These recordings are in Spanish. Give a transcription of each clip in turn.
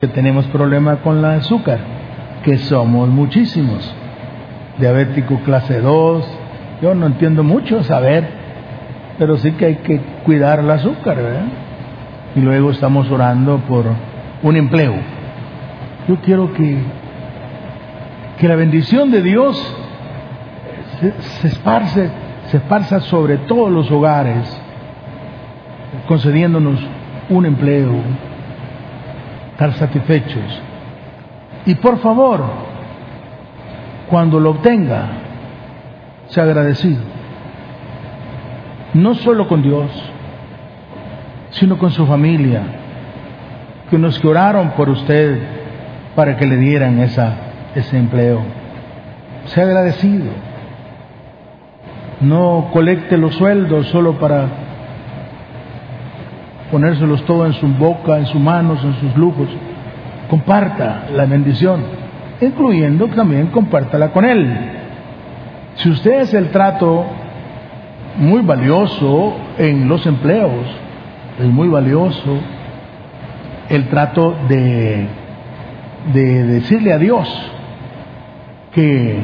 que tenemos problema con la azúcar, que somos muchísimos. Diabético clase 2, yo no entiendo mucho saber, pero sí que hay que cuidar el azúcar, ¿verdad? Y luego estamos orando por un empleo. Yo quiero que, que la bendición de Dios se, se esparce, se esparza sobre todos los hogares, concediéndonos un empleo, estar satisfechos. Y por favor, cuando lo obtenga, sea agradecido. No solo con Dios, sino con su familia, que nos que oraron por usted para que le dieran esa, ese empleo. Sea agradecido. No colecte los sueldos solo para ponérselos todo en su boca, en sus manos, en sus lujos. Comparta la bendición, incluyendo también compártala con Él. Si usted es el trato muy valioso en los empleos, es muy valioso el trato de, de decirle a Dios que,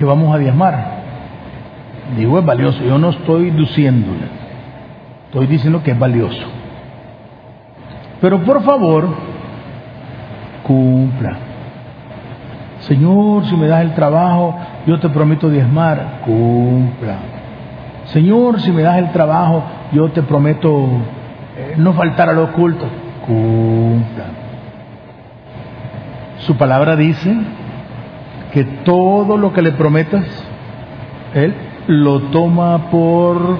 vamos a diezmar. Digo, es valioso, yo no estoy diciéndole Estoy diciendo que es valioso. Pero por favor, cumpla. Señor, si me das el trabajo, yo te prometo diezmar. Cumpla. Señor, si me das el trabajo, yo te prometo eh, no faltar a los cultos. Cumpla. Su palabra dice que todo lo que le prometas, Él lo toma por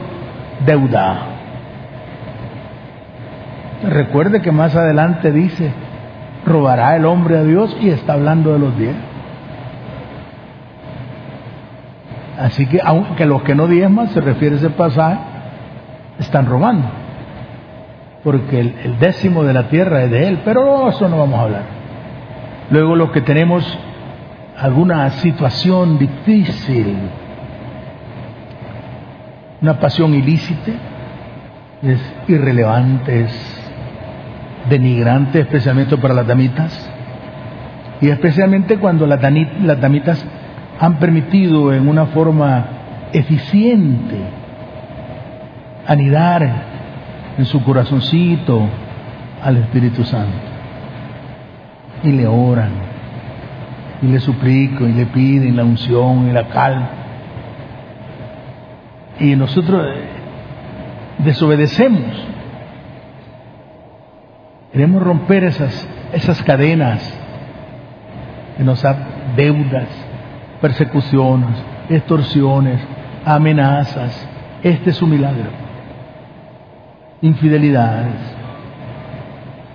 deuda. Recuerde que más adelante dice, robará el hombre a Dios y está hablando de los diez. Así que aunque los que no diezman, se refiere a ese pasaje, están robando. Porque el, el, décimo de la tierra es de él, pero eso no vamos a hablar. Luego los que tenemos alguna situación difícil, una pasión ilícita, es irrelevante, es denigrante, especialmente para las damitas, y especialmente cuando las, las damitas han permitido en una forma eficiente anidar en su corazoncito al Espíritu Santo. Y le oran, y le suplican, y le piden la unción y la calma. Y nosotros desobedecemos Queremos romper esas, esas cadenas que nos dan deudas, persecuciones, extorsiones, amenazas. Este es un milagro. Infidelidades.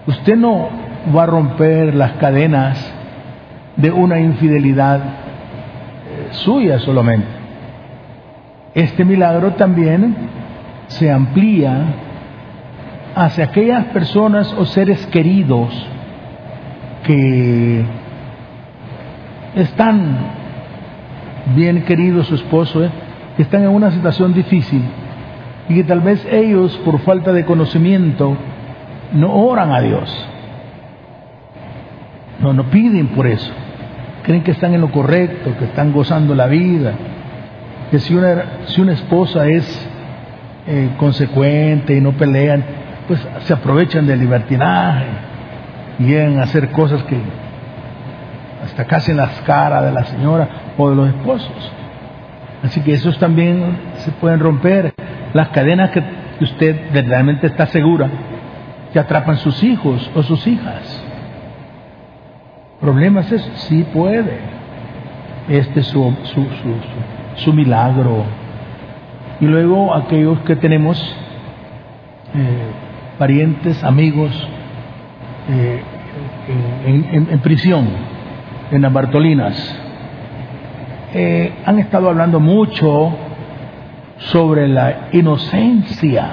Usted no va a romper las cadenas de una infidelidad eh, suya solamente. Este milagro también se amplía hacia aquellas personas o seres queridos que están bien queridos su esposo, ¿eh? que están en una situación difícil y que tal vez ellos por falta de conocimiento no oran a Dios. No, no piden por eso. Creen que están en lo correcto, que están gozando la vida. Que si una, si una esposa es eh, consecuente y no pelean, pues se aprovechan del libertinaje y llegan a hacer cosas que hasta casi en las caras de la señora o de los esposos. Así que esos también se pueden romper. Las cadenas que usted verdaderamente está segura que atrapan sus hijos o sus hijas. ¿Problemas es? Sí puede. Este es su, su, su, su milagro. Y luego aquellos que tenemos eh, parientes, amigos eh, en, prisión, en las Bartolinas. Eh, han estado hablando mucho sobre la inocencia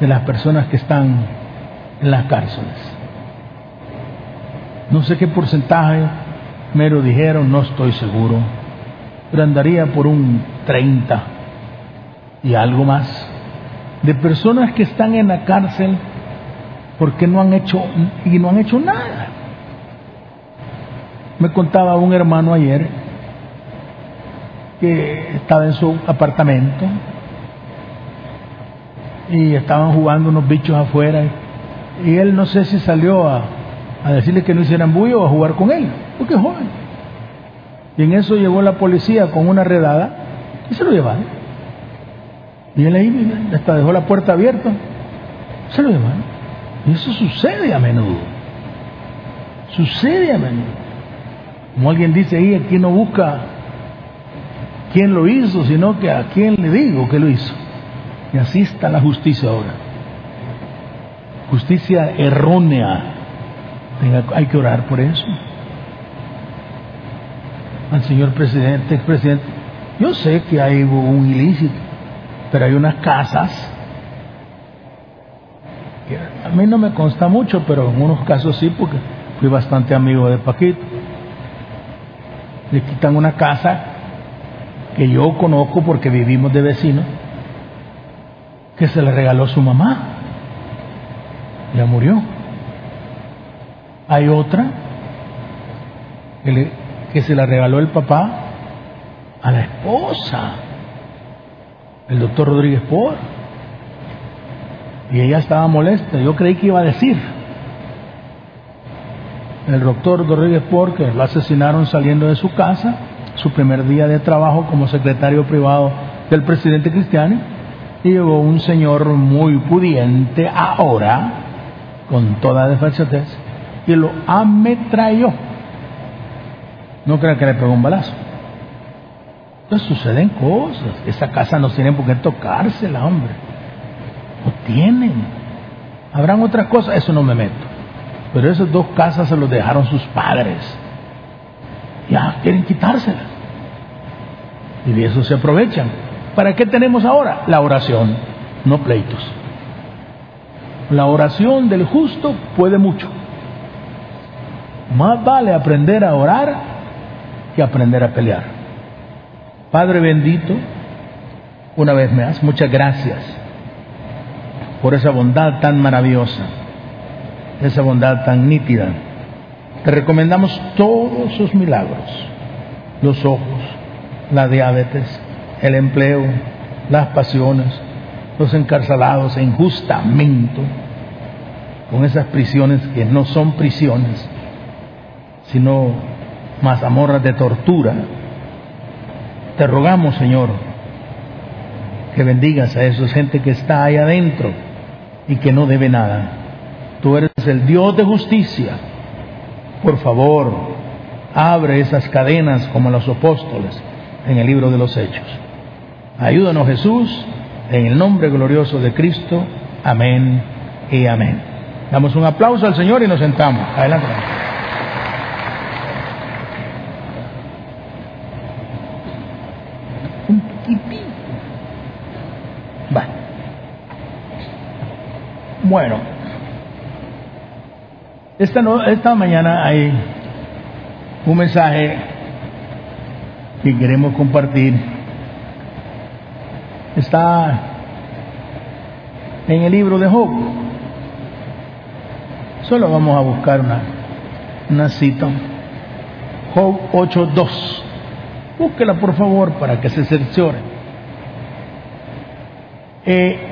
de las personas que están en las cárceles. No sé qué porcentaje me lo dijeron, no estoy seguro, pero andaría por un 30 y algo más de personas que están en la cárcel porque no han hecho y no han hecho nada. Me contaba un hermano ayer que estaba en su apartamento y estaban jugando unos bichos afuera y él no sé si salió a, a decirle que no hicieran bullo o a jugar con él, porque es joven. Y en eso llegó la policía con una redada y se lo llevaron. Y él ahí hasta dejó la puerta abierta, se lo llevaron. Y eso sucede a menudo. Sucede a menudo. Como alguien dice ahí, aquí no busca quién lo hizo, sino que a quién le digo que lo hizo. Y así está la justicia ahora. Justicia errónea. hay que orar por eso. Al señor presidente, expresidente. Yo sé que hay un ilícito, pero hay unas casas que a mí no me consta mucho, pero en unos casos sí, porque fui bastante amigo de Paquito le quitan una casa que yo conozco porque vivimos de vecinos, que se le regaló su mamá. Ya murió. Hay otra que, que se la regaló el papá a la esposa, el doctor Rodríguez Por. Y ella estaba molesta. Yo creí que iba a decir el doctor Rodríguez Porque lo asesinaron saliendo de su casa, su primer día de trabajo como secretario privado del presidente Cristiano, y llegó un señor muy pudiente ahora, con toda desfachatez, y lo ametralló. No creo que le pegó un balazo. Entonces suceden cosas. Esa casa no tiene por qué tocársela, hombre. No tienen. Habrán otras cosas, eso no me meto. Pero esas dos casas se los dejaron sus padres. Ya quieren quitárselas. Y de eso se aprovechan. ¿Para qué tenemos ahora? La oración, no pleitos. La oración del justo puede mucho. Más vale aprender a orar que aprender a pelear. Padre bendito, una vez más, muchas gracias por esa bondad tan maravillosa esa bondad tan nítida. Te recomendamos todos sus milagros, los ojos, la diabetes, el empleo, las pasiones, los encarcelados en injustamente, con esas prisiones que no son prisiones, sino mazamorras de tortura. Te rogamos, Señor, que bendigas a esa gente que está ahí adentro y que no debe nada Tú eres el Dios de justicia. Por favor, abre esas cadenas como los apóstoles en el libro de los Hechos. Ayúdanos Jesús, en el nombre glorioso de Cristo. Amén y amén. Damos un aplauso al Señor y nos sentamos. Adelante. Un Bueno. Esta, esta mañana hay un mensaje que queremos compartir. Está en el libro de Job. Solo vamos a buscar una, una cita. Job 8.2. Búsquela por favor para que se cerciore. Eh,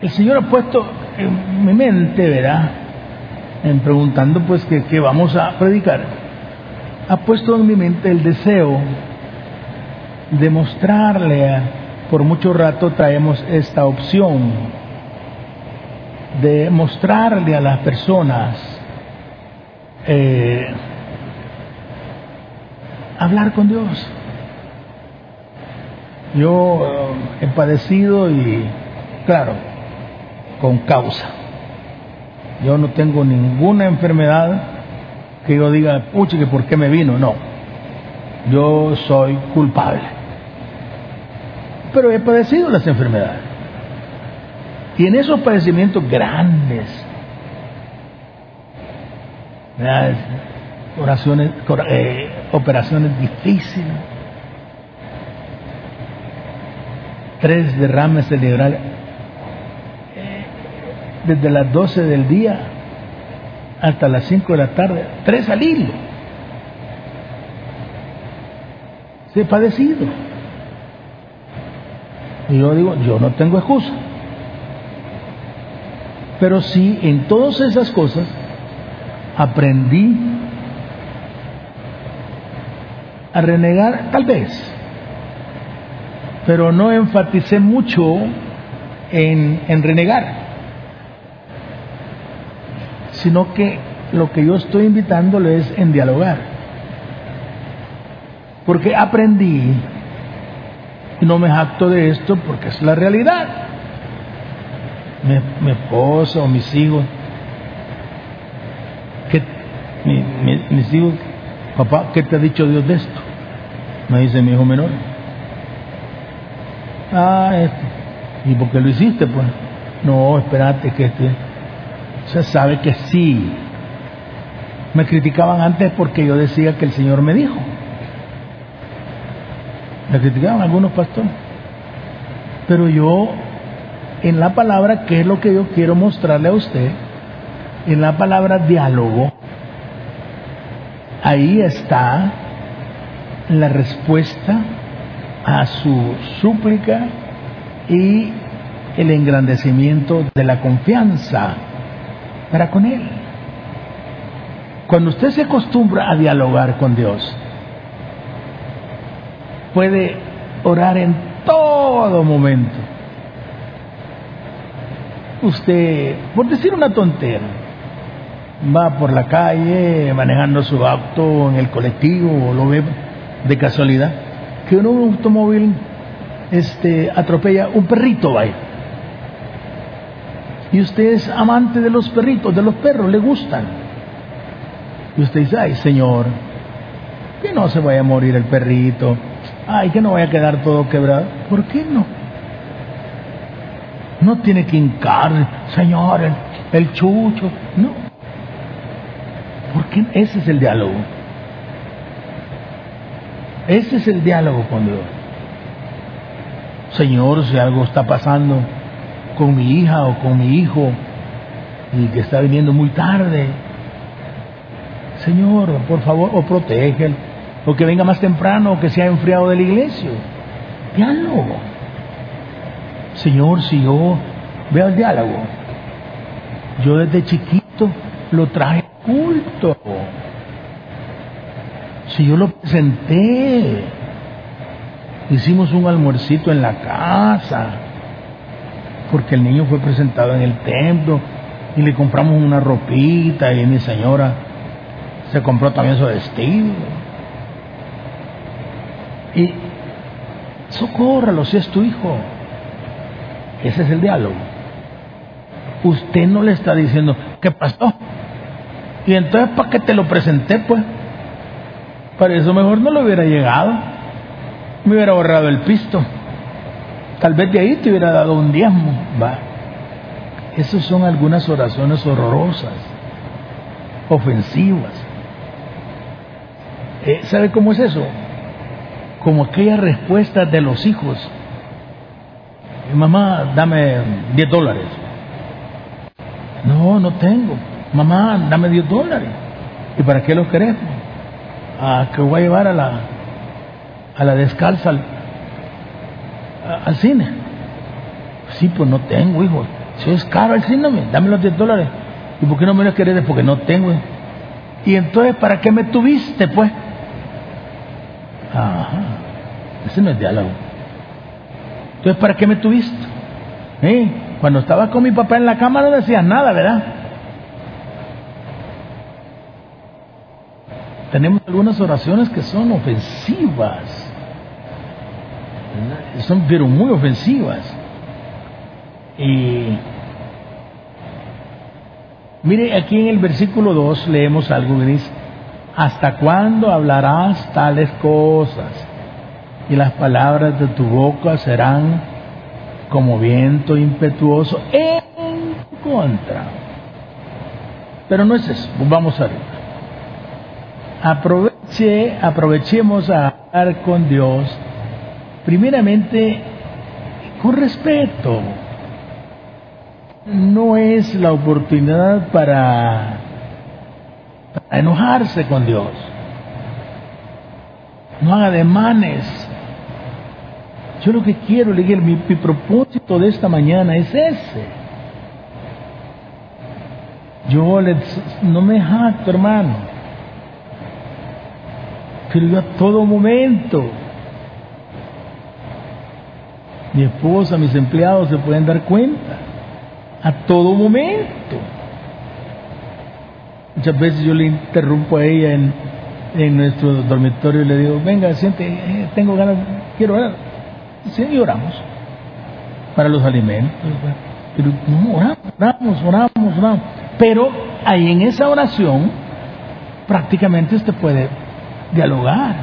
el Señor ha puesto en mi mente, ¿verdad? En preguntando pues que, vamos a predicar, ha puesto en mi mente el deseo de mostrarle, por mucho rato traemos esta opción, de mostrarle a las personas, eh, hablar con Dios. Yo eh, he padecido y, claro, con causa. Yo no tengo ninguna enfermedad que yo diga, puche, que por qué me vino. No, yo soy culpable. Pero he padecido las enfermedades. Y en esos padecimientos grandes, eh, operaciones difíciles, tres derrames cerebrales, desde las 12 del día hasta las 5 de la tarde, tres al hilo. Se he padecido. Y yo digo, yo no tengo excusa. Pero sí, en todas esas cosas aprendí a renegar, tal vez, pero no enfaticé mucho en, en renegar, sino que lo que yo estoy invitándole es en dialogar. Porque aprendí, y no me jacto de esto porque es la realidad. Mi, mi esposa o mis hijos, que mis hijos, papá, ¿qué te ha dicho Dios de esto? Me dice mi hijo menor. Ah, este. ¿Y por qué lo hiciste? Pues, no, espérate que este. Se sabe que sí. Me criticaban antes porque yo decía que el Señor me dijo. Me criticaban algunos pastores. Pero yo, en la palabra, ¿qué es lo que yo quiero mostrarle a usted? En la palabra diálogo, ahí está la respuesta a su súplica y el engrandecimiento de la confianza para con Él. Cuando usted se acostumbra a dialogar con Dios, puede orar en todo momento. Usted, por decir una tontera, va por la calle manejando su auto en el colectivo o lo ve de casualidad que un automóvil este, atropella un perrito, vaya. Y usted es amante de los perritos, de los perros, le gustan. Y usted dice, ay Señor, que no se vaya a morir el perrito, ay, que no vaya a quedar todo quebrado. ¿Por qué no? No tiene que hincar, Señor, el, el chucho, no. Porque ese es el diálogo. Ese es el diálogo con Dios. Señor, si algo está pasando con mi hija o con mi hijo y que está viniendo muy tarde, Señor, por favor, o protege, o que venga más temprano, o que sea enfriado de la iglesia. Diálogo. Señor, si yo veo el diálogo, yo desde chiquito lo traje culto. Si yo lo presenté, hicimos un almuercito en la casa, porque el niño fue presentado en el templo y le compramos una ropita y mi señora se compró también su vestido. Y socórralo si es tu hijo. Ese es el diálogo. Usted no le está diciendo, ¿qué pasó? Y entonces, ¿para qué te lo presenté, pues? Para eso mejor no lo hubiera llegado. Me hubiera ahorrado el pisto. Tal vez de ahí te hubiera dado un diezmo. Va. Esas son algunas oraciones horrorosas, ofensivas. Eh, ¿Sabe cómo es eso? Como aquella respuesta de los hijos. Mamá, dame 10 dólares. No, no tengo. Mamá, dame 10 dólares. ¿Y para qué los queremos? a que voy a llevar a la, a la descalza al, cine. Sí, pues no tengo, hijo. Si es caro el cine, dame los 10 dólares. ¿Y por qué no me lo querés? Porque no tengo. Y entonces, ¿para qué me tuviste, pues? Ajá. Ese no es diálogo. Entonces, ¿para qué me tuviste? ¿Eh? Cuando estaba con mi papá en la cama no decías nada, ¿verdad? tenemos algunas oraciones que son ofensivas. Son pero muy ofensivas. Y mire, aquí en el versículo 2 leemos algo que dice, ¿hasta cuándo hablarás tales cosas? Y las palabras de tu boca serán como viento impetuoso en contra. Pero no es eso, vamos a ver aproveche, aprovechemos a hablar con Dios, primeramente con respeto. no es la oportunidad para, enojarse con Dios. No haga demanes. Yo lo que quiero, le mi, mi propósito de esta mañana es ese. Yo no me jacto, hermano. Pero yo a todo momento, mi esposa, mis empleados se pueden dar cuenta. A todo momento. Muchas veces yo le interrumpo a ella en, en nuestro dormitorio y le digo, venga, siente, eh, tengo ganas, quiero orar. Sí, y oramos para los alimentos. Pero no, oramos, oramos, oramos, oramos. Pero ahí en esa oración prácticamente usted puede dialogar.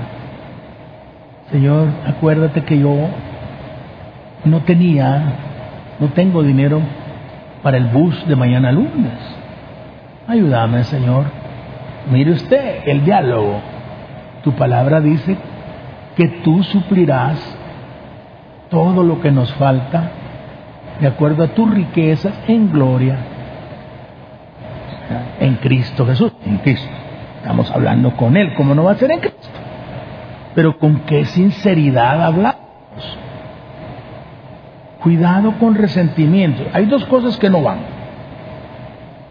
Señor, acuérdate que yo no tenía, no tengo dinero para el bus de mañana lunes. Ayúdame, Señor. Mire usted el diálogo. Tu palabra dice que tú suplirás todo lo que nos falta de acuerdo a tus riquezas en gloria en Cristo Jesús, en Cristo. Estamos hablando con Él, como no va a ser en Cristo? Pero con qué sinceridad hablamos. Cuidado con resentimiento. Hay dos cosas que no van.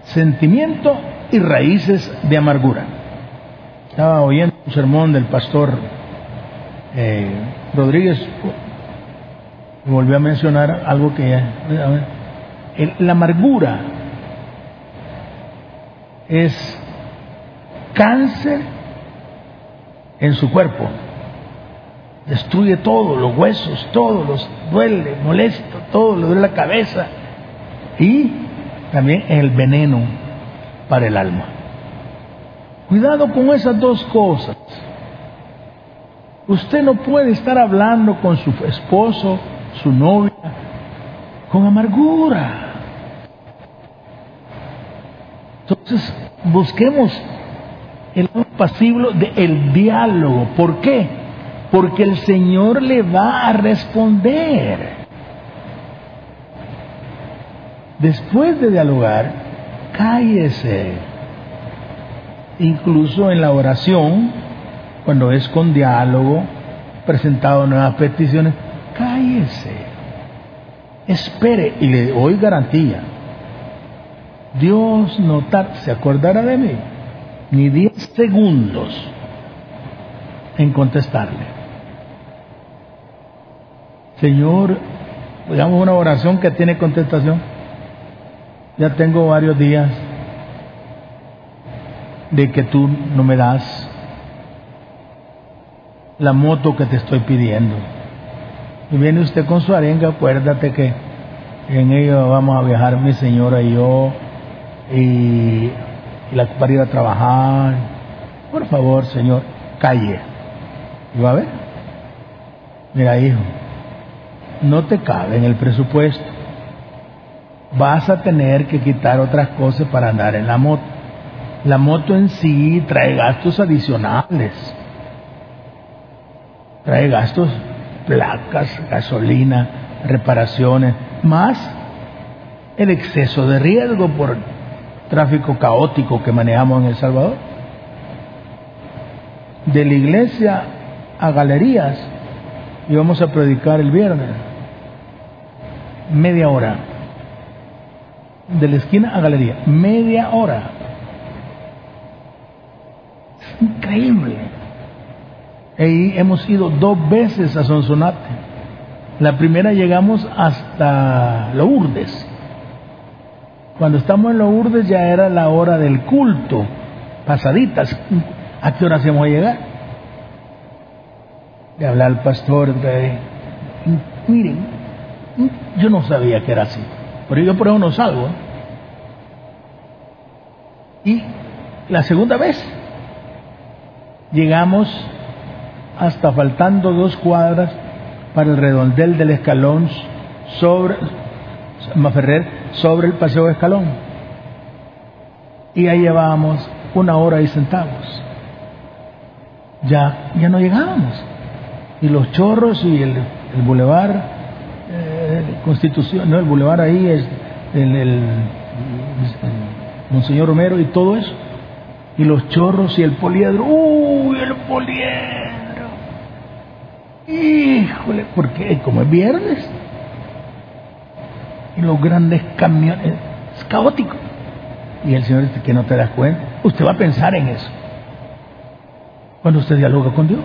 Sentimiento y raíces de amargura. Estaba oyendo un sermón del pastor eh, Rodríguez y volvió a mencionar algo que ya... la amargura es cáncer en su cuerpo. Destruye todo, los huesos, todo, los duele, molesta, todo, le duele la cabeza. Y también el veneno para el alma. Cuidado con esas dos cosas. Usted no puede estar hablando con su esposo, su novia, con amargura. Entonces, busquemos el pasivo del diálogo. ¿Por qué? Porque el Señor le va a responder. Después de dialogar, cállese. Incluso en la oración, cuando es con diálogo, presentado nuevas peticiones, cállese. Espere y le doy garantía Dios no se acordará de mí ni diez segundos en contestarle. Señor, digamos una oración que tiene contestación. Ya tengo varios días de que tú no me das la moto que te estoy pidiendo. Y viene usted con su arenga, acuérdate que en ello vamos a viajar mi señora y yo y, la, para ir a trabajar. Por favor, Señor, calle. ¿Y va a ver? Mira, hijo, no te cabe en el presupuesto. Vas a tener que quitar otras cosas para andar en la moto. La moto en sí trae gastos adicionales. Trae gastos, placas, gasolina, reparaciones, más el exceso de riesgo por tráfico caótico que manejamos en El Salvador. De la iglesia a galerías íbamos a predicar el viernes. Media hora. De la esquina a galería. Media hora. Es increíble. Y hemos ido dos veces a Sonsonate. La primera llegamos hasta Lourdes cuando estamos en Lourdes ya era la hora del culto, pasaditas. ¿A qué hora hacemos llegar? De hablar al pastor, de, miren, yo no sabía que era así, pero yo por eso no salgo. Y la segunda vez llegamos hasta faltando dos cuadras para el redondel del escalón sobre Maferrer sobre el paseo de escalón. Y ahí llevábamos una hora ahí sentados. Ya, ya no llegábamos. Y los chorros y el, el bulevar, Constitución, no, el bulevar ahí es el, el, Monseñor Romero y todo eso. Y los chorros y el poliedro. ¡Uy, el poliedro! Híjole, porque como es viernes. Y los grandes camiones. Es caótico. Y el Señor dice que no te das cuenta. Usted va a pensar en eso. Cuando usted dialoga con Dios.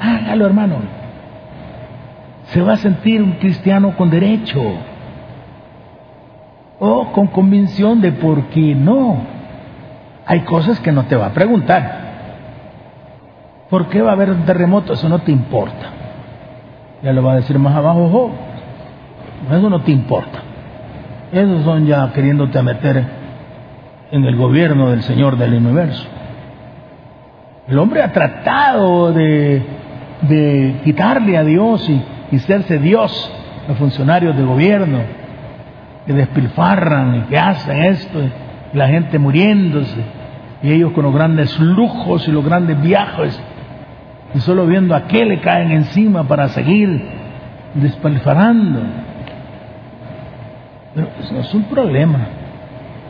Hágalo, hermano. Se va a sentir un cristiano con derecho. O con convicción de por qué no. Hay cosas que no te va a preguntar. ¿Por qué va a haber un terremoto? Eso no te importa. Ya lo va a decir más abajo, Eso no te importa. Esos son ya queriéndote meter en el gobierno del Señor del universo. El hombre ha tratado de, de quitarle a Dios y, y serse Dios los funcionarios de gobierno que despilfarran y que hacen esto, y la gente muriéndose, y ellos con los grandes lujos y los grandes viajes, y solo viendo a qué le caen encima para seguir despilfarrando. Pero eso es un problema.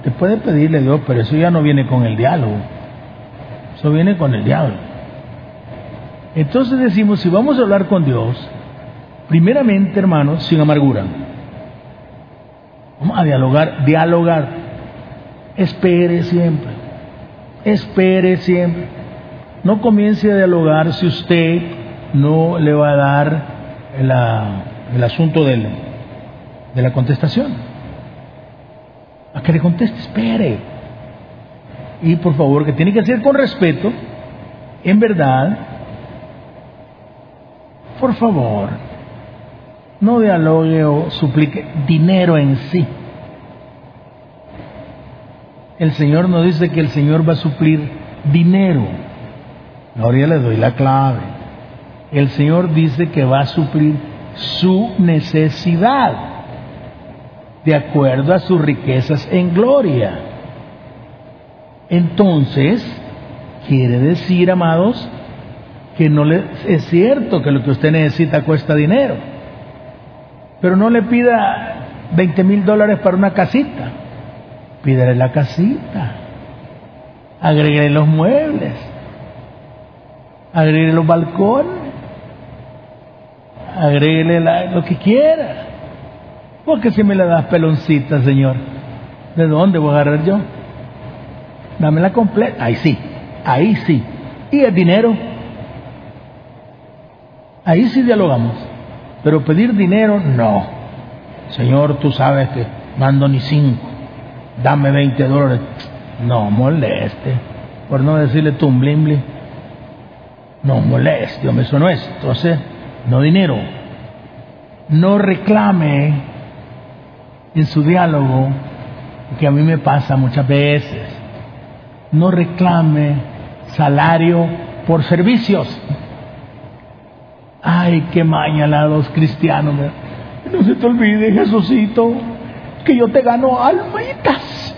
Te puede pedirle a Dios, pero eso ya no viene con el diálogo. Eso viene con el diablo. Entonces decimos, si vamos a hablar con Dios, primeramente, hermanos, sin amargura. Vamos a dialogar, dialogar. Espere siempre. Espere siempre. No comience a dialogar si usted no le va a dar el, asunto de la contestación. A que le conteste, espere. Y por favor, que tiene que ser con respeto, en verdad, por favor, no dialogue o suplique dinero en sí. El Señor nos dice que el Señor va a suplir dinero. Ahora ya le doy la clave. El Señor dice que va a suplir su necesidad de acuerdo a sus riquezas en gloria. Entonces, quiere decir, amados, que no le, es cierto que lo que usted necesita cuesta dinero pero no le pida 20 mil dólares para una casita. Pídele la casita. Agregue los muebles. Agregue los balcones. Agregue lo que quiera. Porque si me le das peloncita, Señor, ¿de dónde voy a agarrar yo? Dámela completa. Ahí sí, ahí sí. ¿Y el dinero? Ahí sí dialogamos. Pero pedir dinero, no. Señor, tú sabes que mando ni cinco. Dame 20 dólares. No moleste. Por no decirle tumblimbli. No moleste, hombre, eso no es. Entonces, no dinero. No reclame en su diálogo, que a mí me pasa muchas veces. No reclame salario por servicios. Ay, qué maña los cristianos. No se te olvide, Jesucito, que yo te gano almitas.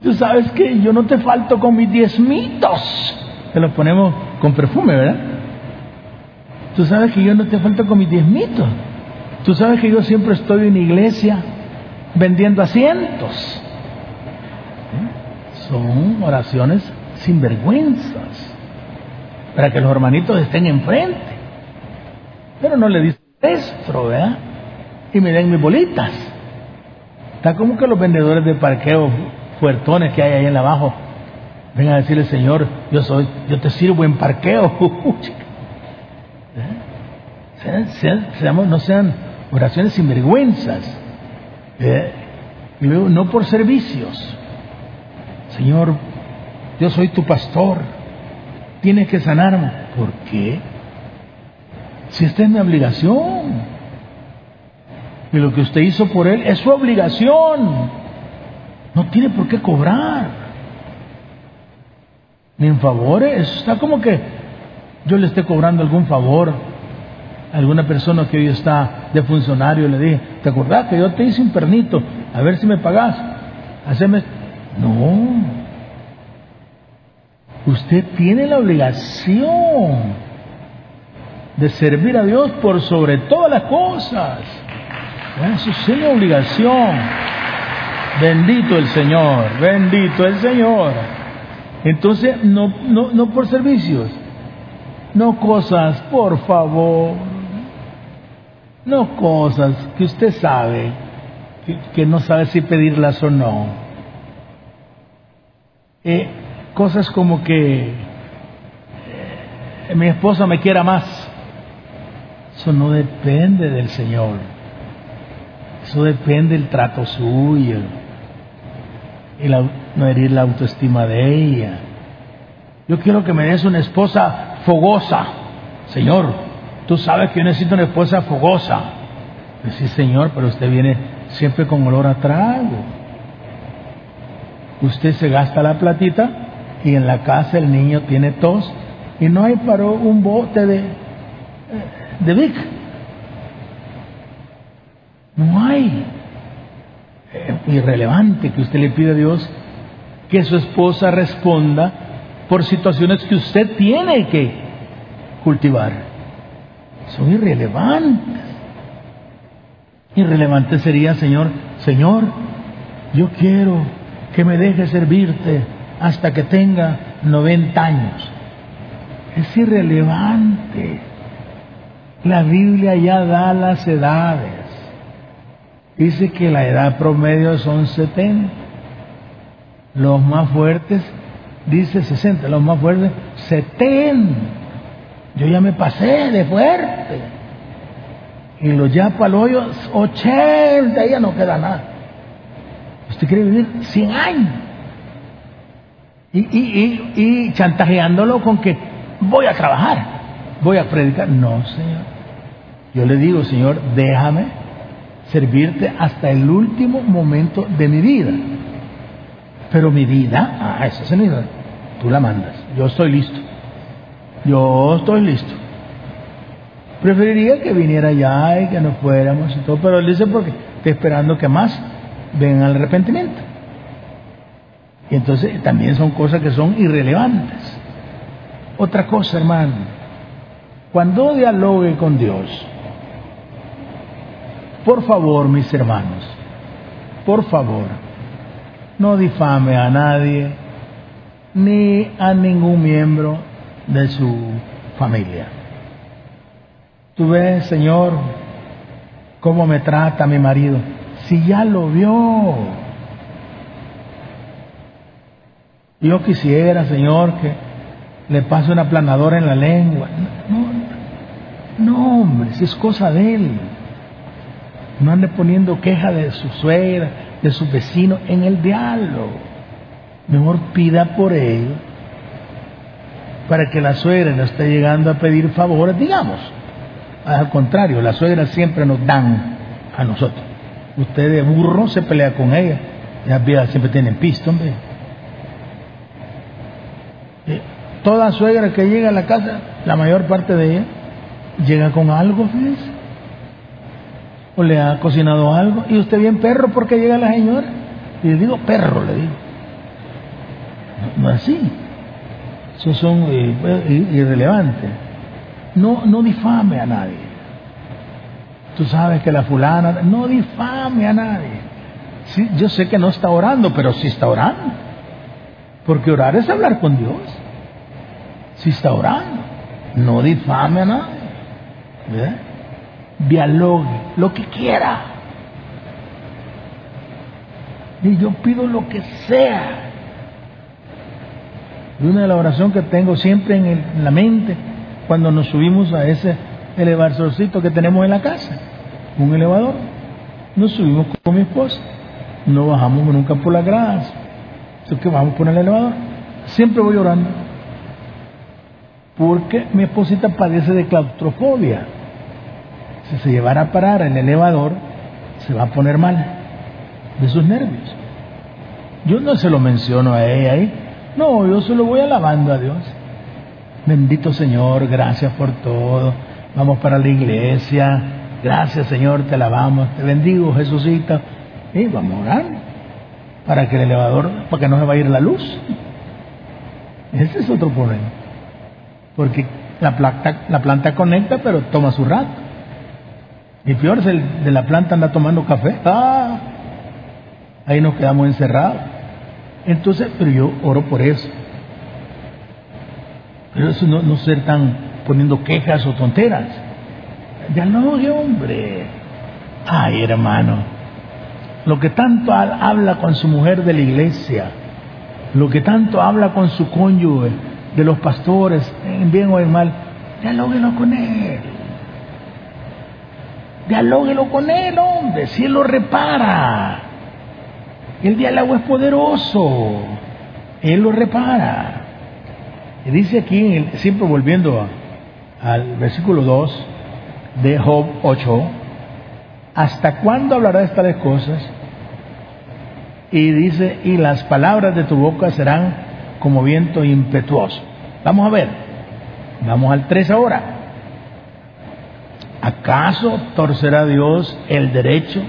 Tú sabes que yo no te falto con mis diezmitos. Te los ponemos con perfume, ¿verdad? Tú sabes que yo no te falto con mis diezmitos. Tú sabes que yo siempre estoy en iglesia vendiendo asientos. Son oraciones sin vergüenzas para que los hermanitos estén enfrente. Pero no le dice esto, ¿verdad? Y me den mis bolitas. Está como que los vendedores de parqueo fuertones que hay ahí en abajo vengan a decirle, Señor, yo soy, yo te sirvo en parqueo. no sean oraciones sinvergüenzas. ¿eh? Y luego, no por servicios. Señor, yo soy tu pastor tienes que sanarme. ¿Por qué? Si esta es mi obligación. Y lo que usted hizo por él es su obligación. No tiene por qué cobrar. Ni en favores. Está como que yo le esté cobrando algún favor a alguna persona que hoy está de funcionario. Le dije, ¿te acordás que yo te hice un pernito? A ver si me pagás. Haceme. No. Usted tiene la obligación de servir a Dios por sobre todas las cosas. Eso es una obligación. Bendito el Señor, bendito el Señor. Entonces, no, no, no por servicios, no cosas, por favor, no cosas que usted sabe, que, no sabe si pedirlas o no. Eh, cosas como que eh, mi esposa me quiera más. Eso no depende del Señor. Eso depende del trato suyo y no herir la autoestima de ella. Yo quiero que me des una esposa fogosa. Señor, tú sabes que yo necesito una esposa fogosa. Sí, Señor, pero usted viene siempre con olor a trago. Usted se gasta la platita y en la casa el niño tiene tos y no hay para un bote de, de Vic. No hay irrelevante que usted le pida a Dios que su esposa responda por situaciones que usted tiene que cultivar. Son irrelevantes. Irrelevante sería, Señor, Señor, yo quiero que me deje servirte hasta que tenga 90 años. Es irrelevante. La Biblia ya da las edades dice que la edad promedio son 70. Los más fuertes, dice 60, los más fuertes, 70. Yo ya me pasé de fuerte. Y los ya palollos, 80, ya no queda nada. Usted quiere vivir 100 años. Y, y, y, y chantajeándolo con que voy a trabajar, voy a predicar. No, Señor. Yo le digo, Señor, déjame servirte hasta el último momento de mi vida. Pero mi vida, ah, esa vida, tú la mandas. Yo estoy listo. Yo estoy listo. Preferiría que viniera ya y que nos fuéramos y todo, pero él dice porque estoy esperando que más vengan al arrepentimiento. Y entonces también son cosas que son irrelevantes. Otra cosa, hermano, cuando dialogue con Dios, por favor, mis hermanos, por favor, no difame a nadie ni a ningún miembro de su familia. Tú ves, Señor, cómo me trata mi marido. Si ya lo vio. Yo quisiera, Señor, que le pase una planadora en la lengua. No, no, hombre, si es cosa de él. No ande poniendo queja de su suegra, de su vecino en el diálogo. Mejor pida por él para que la suegra no esté llegando a pedir favores, digamos. Al contrario, las suegras siempre nos dan a nosotros. Usted de burro se pelea con ella. Las viejas siempre tienen pisto, hombre. Eh, toda suegra que llega a la casa, la mayor parte de ella, llega con algo, fíjese. O le ha cocinado algo. Y usted bien perro porque llega la señora y le digo perro le digo. No, es así. Eso son eh, pues, irrelevantes no no difame a nadie. Tú sabes que la fulana no difame a nadie. Sí, yo sé que no está orando pero sí está orando. Porque orar es hablar con Dios sí está orando no difame a nadie ¿verdad? dialogue, lo que quiera. Y yo pido lo que sea. Y una de las oraciones que tengo siempre en, la mente cuando nos subimos a ese elevadorcito que tenemos en la casa, un elevador, nos subimos con mi esposa, no bajamos nunca por las gradas, es que vamos por el elevador. Siempre voy orando, porque mi esposita padece de claustrofobia si se llevara a parar el elevador, se va a poner mal de sus nervios. Yo no se lo menciono a ella ahí, no, yo se lo voy alabando a Dios. Bendito Señor, gracias por todo. Vamos para la iglesia. Gracias Señor, te alabamos, te bendigo Jesucito. Y vamos a orar para que el elevador, para que no se vaya a ir la luz. Ese es otro problema. Porque la planta, la planta conecta, pero toma su rato. Y peor el de la planta anda tomando café. Ah, ahí nos quedamos encerrados. Entonces, pero yo oro por eso. Pero eso no, no ser tan poniendo quejas o tonteras. Ya no, hombre. Ay, hermano. Lo que tanto habla con su mujer de la iglesia, lo que tanto habla con su cónyuge, de los pastores, en bien o en mal, dialóguelo con él. Dialóguelo con él, hombre, si él lo repara. El diálogo es poderoso, él lo repara. Y dice aquí, siempre volviendo al versículo 2 de Job 8, ¿hasta cuándo hablarás tales cosas? Y dice, y las palabras de tu boca serán como viento impetuoso. Vamos a ver, vamos al 3 ahora. ¿Acaso torcerá Dios el derecho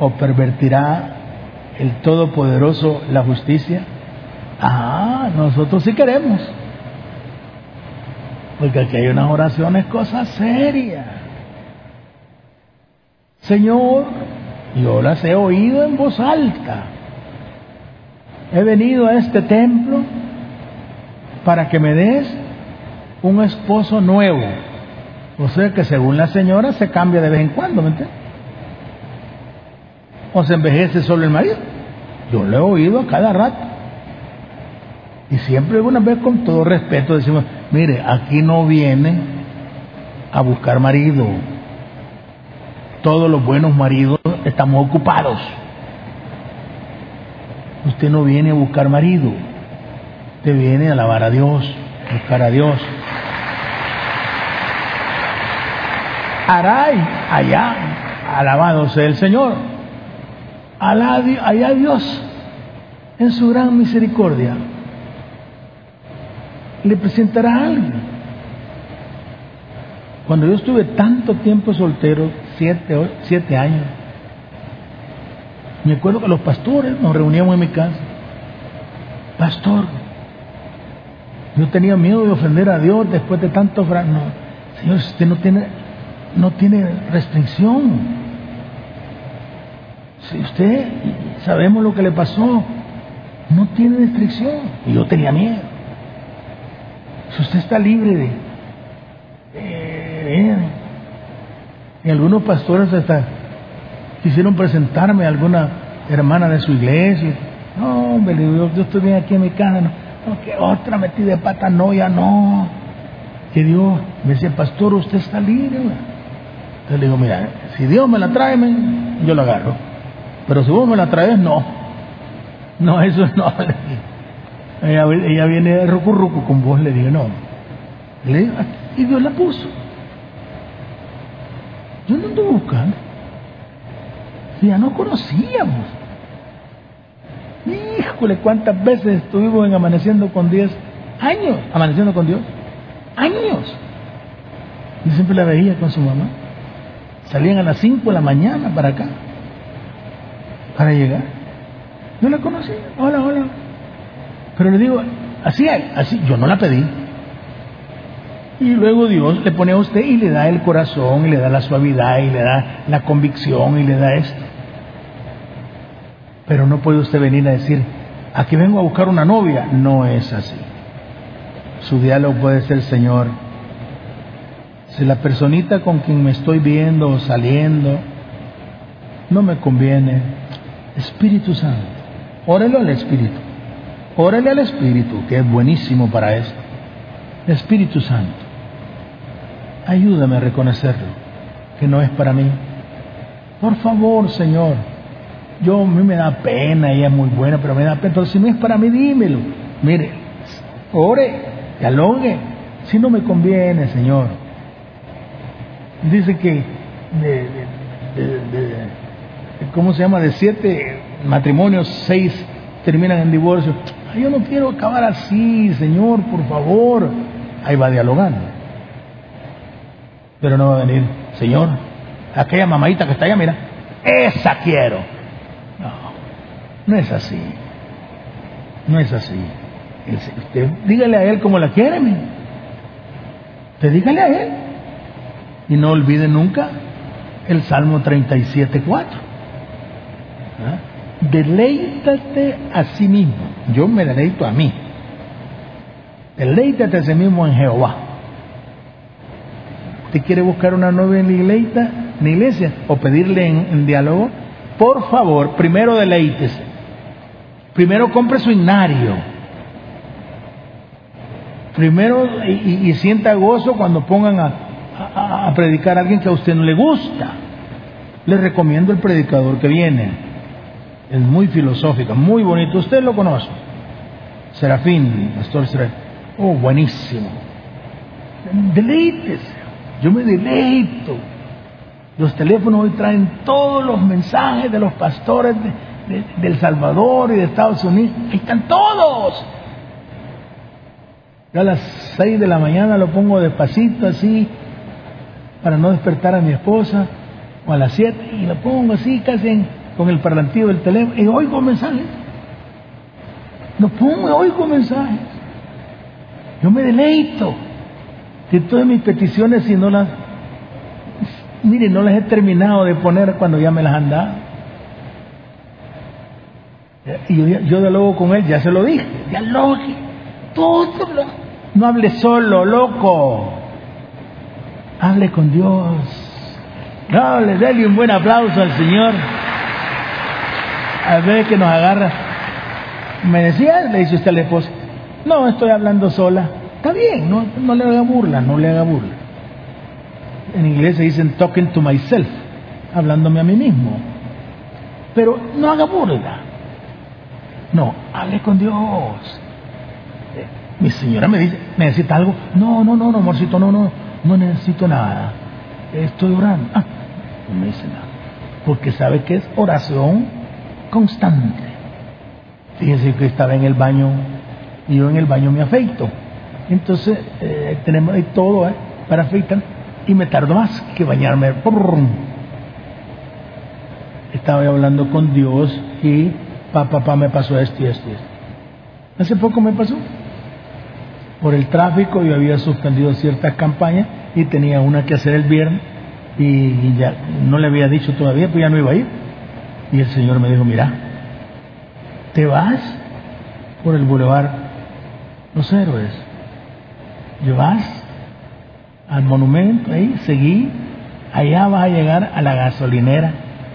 o pervertirá el Todopoderoso la justicia? Ah, nosotros sí queremos. Porque aquí hay unas oraciones, cosas serias. Señor, yo las he oído en voz alta. He venido a este templo para que me des un esposo nuevo. O sea que según la señora se cambia de vez en cuando, ¿me entiendes? O se envejece solo el marido. Yo lo he oído a cada rato. Y siempre alguna vez con todo respeto decimos, mire, aquí no viene a buscar marido. Todos los buenos maridos estamos ocupados. Usted no viene a buscar marido. Usted viene a alabar a Dios, buscar a Dios. Aray, allá, alabado sea el Señor. allá Dios en su gran misericordia le presentará a alguien. Cuando yo estuve tanto tiempo soltero, siete años, me acuerdo que los pastores nos reuníamos en mi casa. Pastor, yo tenía miedo de ofender a Dios después de tanto... No, Señor, usted no tiene, no tiene restricción. Si usted, sabemos lo que le pasó, no tiene restricción. Y yo tenía miedo. Si usted está libre de... y algunos pastores hasta quisieron presentarme a alguna hermana de su iglesia. No, hombre, yo, yo estoy bien aquí en mi casa. No, que otra metida de pata, no, ya no. Que Dios me dice, pastor, usted está libre. Entonces le digo, mira, si Dios me la trae, yo la agarro. Pero si vos me la traes, no. No, eso no. Ella, ella viene rucu con vos, le digo, no. Le y Dios la puso. Yo no ando buscando. Ya no conocíamos. Híjole, cuántas veces estuvimos en amaneciendo con Dios. Años, amaneciendo con Dios. Años. Yo siempre la veía con su mamá. Salían a las 5 de la mañana para acá. Para llegar. No la conocía. Hola, hola. Pero le digo, así así, yo no la pedí. Y luego Dios le pone a usted y le da el corazón, y le da la suavidad, y le da la convicción, y le da esto. Pero no puede usted venir a decir, aquí vengo a buscar una novia. No es así. Su diálogo puede ser, Señor, si la personita con quien me estoy viendo o saliendo no me conviene, Espíritu Santo, órelo al Espíritu. Órale al Espíritu, que es buenísimo para esto. Espíritu Santo, ayúdame a reconocerlo, que no es para mí. Por favor, Señor, yo a mí me da pena, ella es muy buena, pero me da pena. Pero si no es para mí, dímelo. Mire, ore, dialogue. Si no me conviene, Señor. Dice que, ¿cómo se llama? De siete matrimonios, seis terminan en divorcio yo no quiero acabar así, Señor, por favor. Ahí va dialogando. Pero no va a venir, Señor, aquella mamadita que está allá, mira, esa quiero. No, no es así. No es así. Usted dígale a él como la quiere, Usted dígale a él. Y no olvide nunca el Salmo 37.4. ¿Ah? Deleítate a sí mismo. Yo me deleito a mí. Deleítate a sí mismo en Jehová. ¿Usted quiere buscar una novia en la iglesia, en la iglesia o pedirle en, diálogo? Por favor, primero deleítese. Primero compre su inario. Primero y, sienta gozo cuando pongan a, predicar a alguien que a usted no le gusta. Le recomiendo el predicador que viene. Es muy filosófico, muy bonito. Usted lo conoce. Serafín, Pastor Serafín. Oh, buenísimo. Deleítese. Yo me deleito. Los teléfonos hoy traen todos los mensajes de los pastores de, El Salvador y de Estados Unidos. Ahí están todos. Yo a las seis de la mañana lo pongo despacito así para no despertar a mi esposa o a las siete y lo pongo así casi con el parlantillo del teléfono y oigo mensajes. Lo pongo oigo mensajes. Yo me deleito de todas mis peticiones si no las, mire, no las he terminado de poner cuando ya me las han dado. Y yo, yo dialogo con él, ya se lo dije, dialogue, todo, no hable solo, loco, hable con Dios. No, le déle un buen aplauso al Señor. A ver que nos agarra. Me decía, le dice usted a la esposa, no, estoy hablando sola. Está bien, no, no le haga burla, no le haga burla. En inglés se dicen talking to myself, hablándome a mí mismo. Pero no haga burla. No, hable con Dios. Eh, mi señora me dice, ¿necesita algo? No, no, no, no, amorcito, no, no, no necesito nada. Estoy orando. Ah, no me dice nada. Porque sabe que es oración constante. Fíjese que estaba en el baño y yo en el baño me afeito. Entonces eh, tenemos ahí todo ¿eh? para afeitar y me tardo más que bañarme. Estaba hablando con Dios y papá, papá me pasó esto y esto y esto. Hace poco me pasó. Por el tráfico yo había suspendido ciertas campañas y tenía una que hacer el viernes y, ya no le había dicho todavía, pues ya no iba a ir. Y el Señor me dijo, mira, te vas por el bulevar Los Héroes vas al monumento, ahí, seguí, allá vas a llegar a la gasolinera,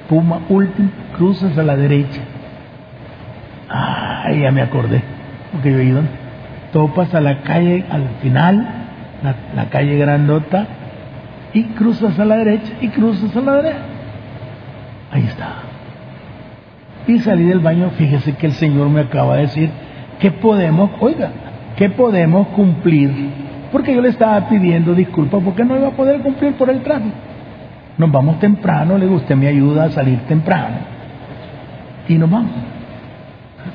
Puma Última, cruzas a la derecha. Ah, ya me acordé, porque yo he ido. Topas a la calle, al final, la, la calle grandota, y cruzas a la derecha, y cruzas a la derecha. Ahí está. Y salí del baño, fíjese que el Señor me acaba de decir que podemos, oiga, que podemos cumplir porque yo le estaba pidiendo disculpas porque no iba a poder cumplir por el tráfico. Nos vamos temprano, le usted me ayuda a salir temprano. Y nos vamos.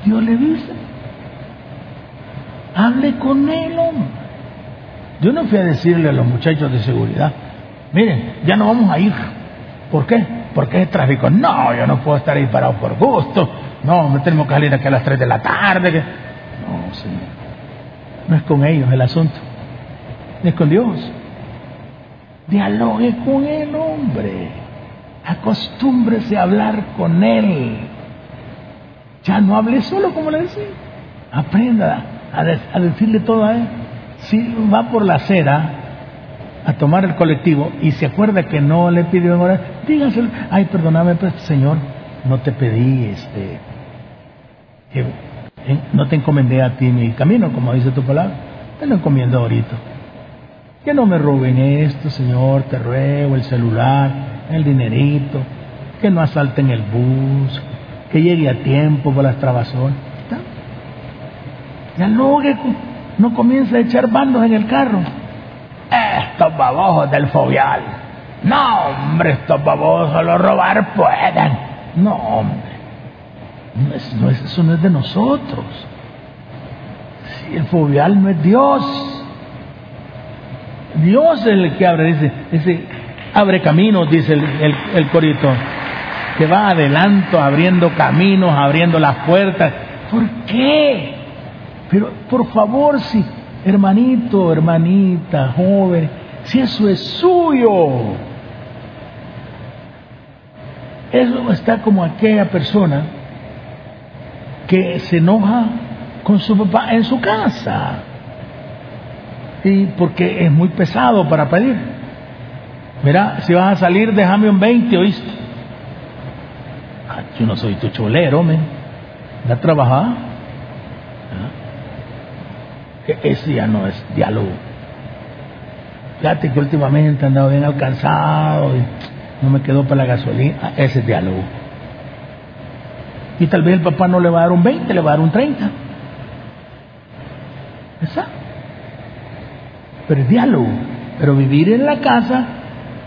Dios le dice, hable con él, hombre. Yo no fui a decirle a los muchachos de seguridad, miren, ya no vamos a ir. ¿Por qué? Porque es tráfico. No, yo no puedo estar ahí parado por gusto. No, me tenemos que salir aquí a las 3 de la tarde. No, señor. No es con ellos el asunto es con Dios. Dialogue con el hombre. Acostúmbrese a hablar con él. Ya no hable solo, como le decía. Aprenda a, decirle todo a él. Si va por la acera a tomar el colectivo y se acuerda que no le pidió orar, dígaselo. Ay, perdóname, pero Señor, no te pedí este. Eh, no te encomendé a ti mi camino, como dice tu palabra. Te lo encomiendo ahorita. Que no me roben esto, Señor, te ruego, el celular, el dinerito, que no asalten el bus, que llegue a tiempo por las trabazones. Ya no, no comienza a echar bandos en el carro. Estos babosos del fobial. No, hombre, estos babosos lo robar pueden. No, hombre. No es, eso no es de nosotros. Si el fobial no es Dios. Dios es el que abre, dice, dice abre caminos, dice el, corito, que va adelanto, abriendo caminos, abriendo las puertas. ¿Por qué? Pero por favor, si, hermanito, hermanita, joven, Si eso es suyo. Eso está como aquella persona que se enoja con su papá en su casa. Porque es muy pesado para pedir. Mira, si vas a salir, déjame un 20, ¿oíste? Ah, yo no soy tu cholero, men. ¿Da trabajar? ¿Ah? E-, ese ya no es diálogo. Fíjate que últimamente he andado bien alcanzado y no me quedó para la gasolina. Ah, ese es diálogo. Y tal vez el papá no le va a dar un 20, le va a dar un 30. Exacto. Pero es diálogo. Pero vivir en la casa,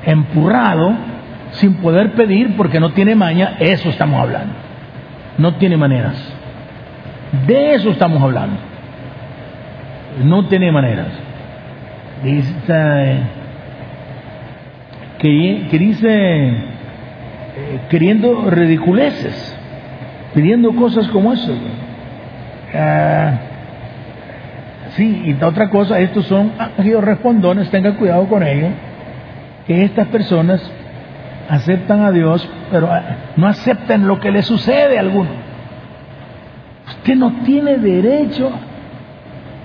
empurrado, sin poder pedir porque no tiene maña, eso estamos hablando. No tiene maneras. De eso estamos hablando. No tiene maneras. Dice, que, dice, eh, queriendo ridiculeces, pidiendo cosas como eso. Ah, sí, y otra cosa, estos son aquellos respondones, tengan cuidado con ellos, que estas personas aceptan a Dios, pero ah, no aceptan lo que le sucede a alguno. Usted no tiene derecho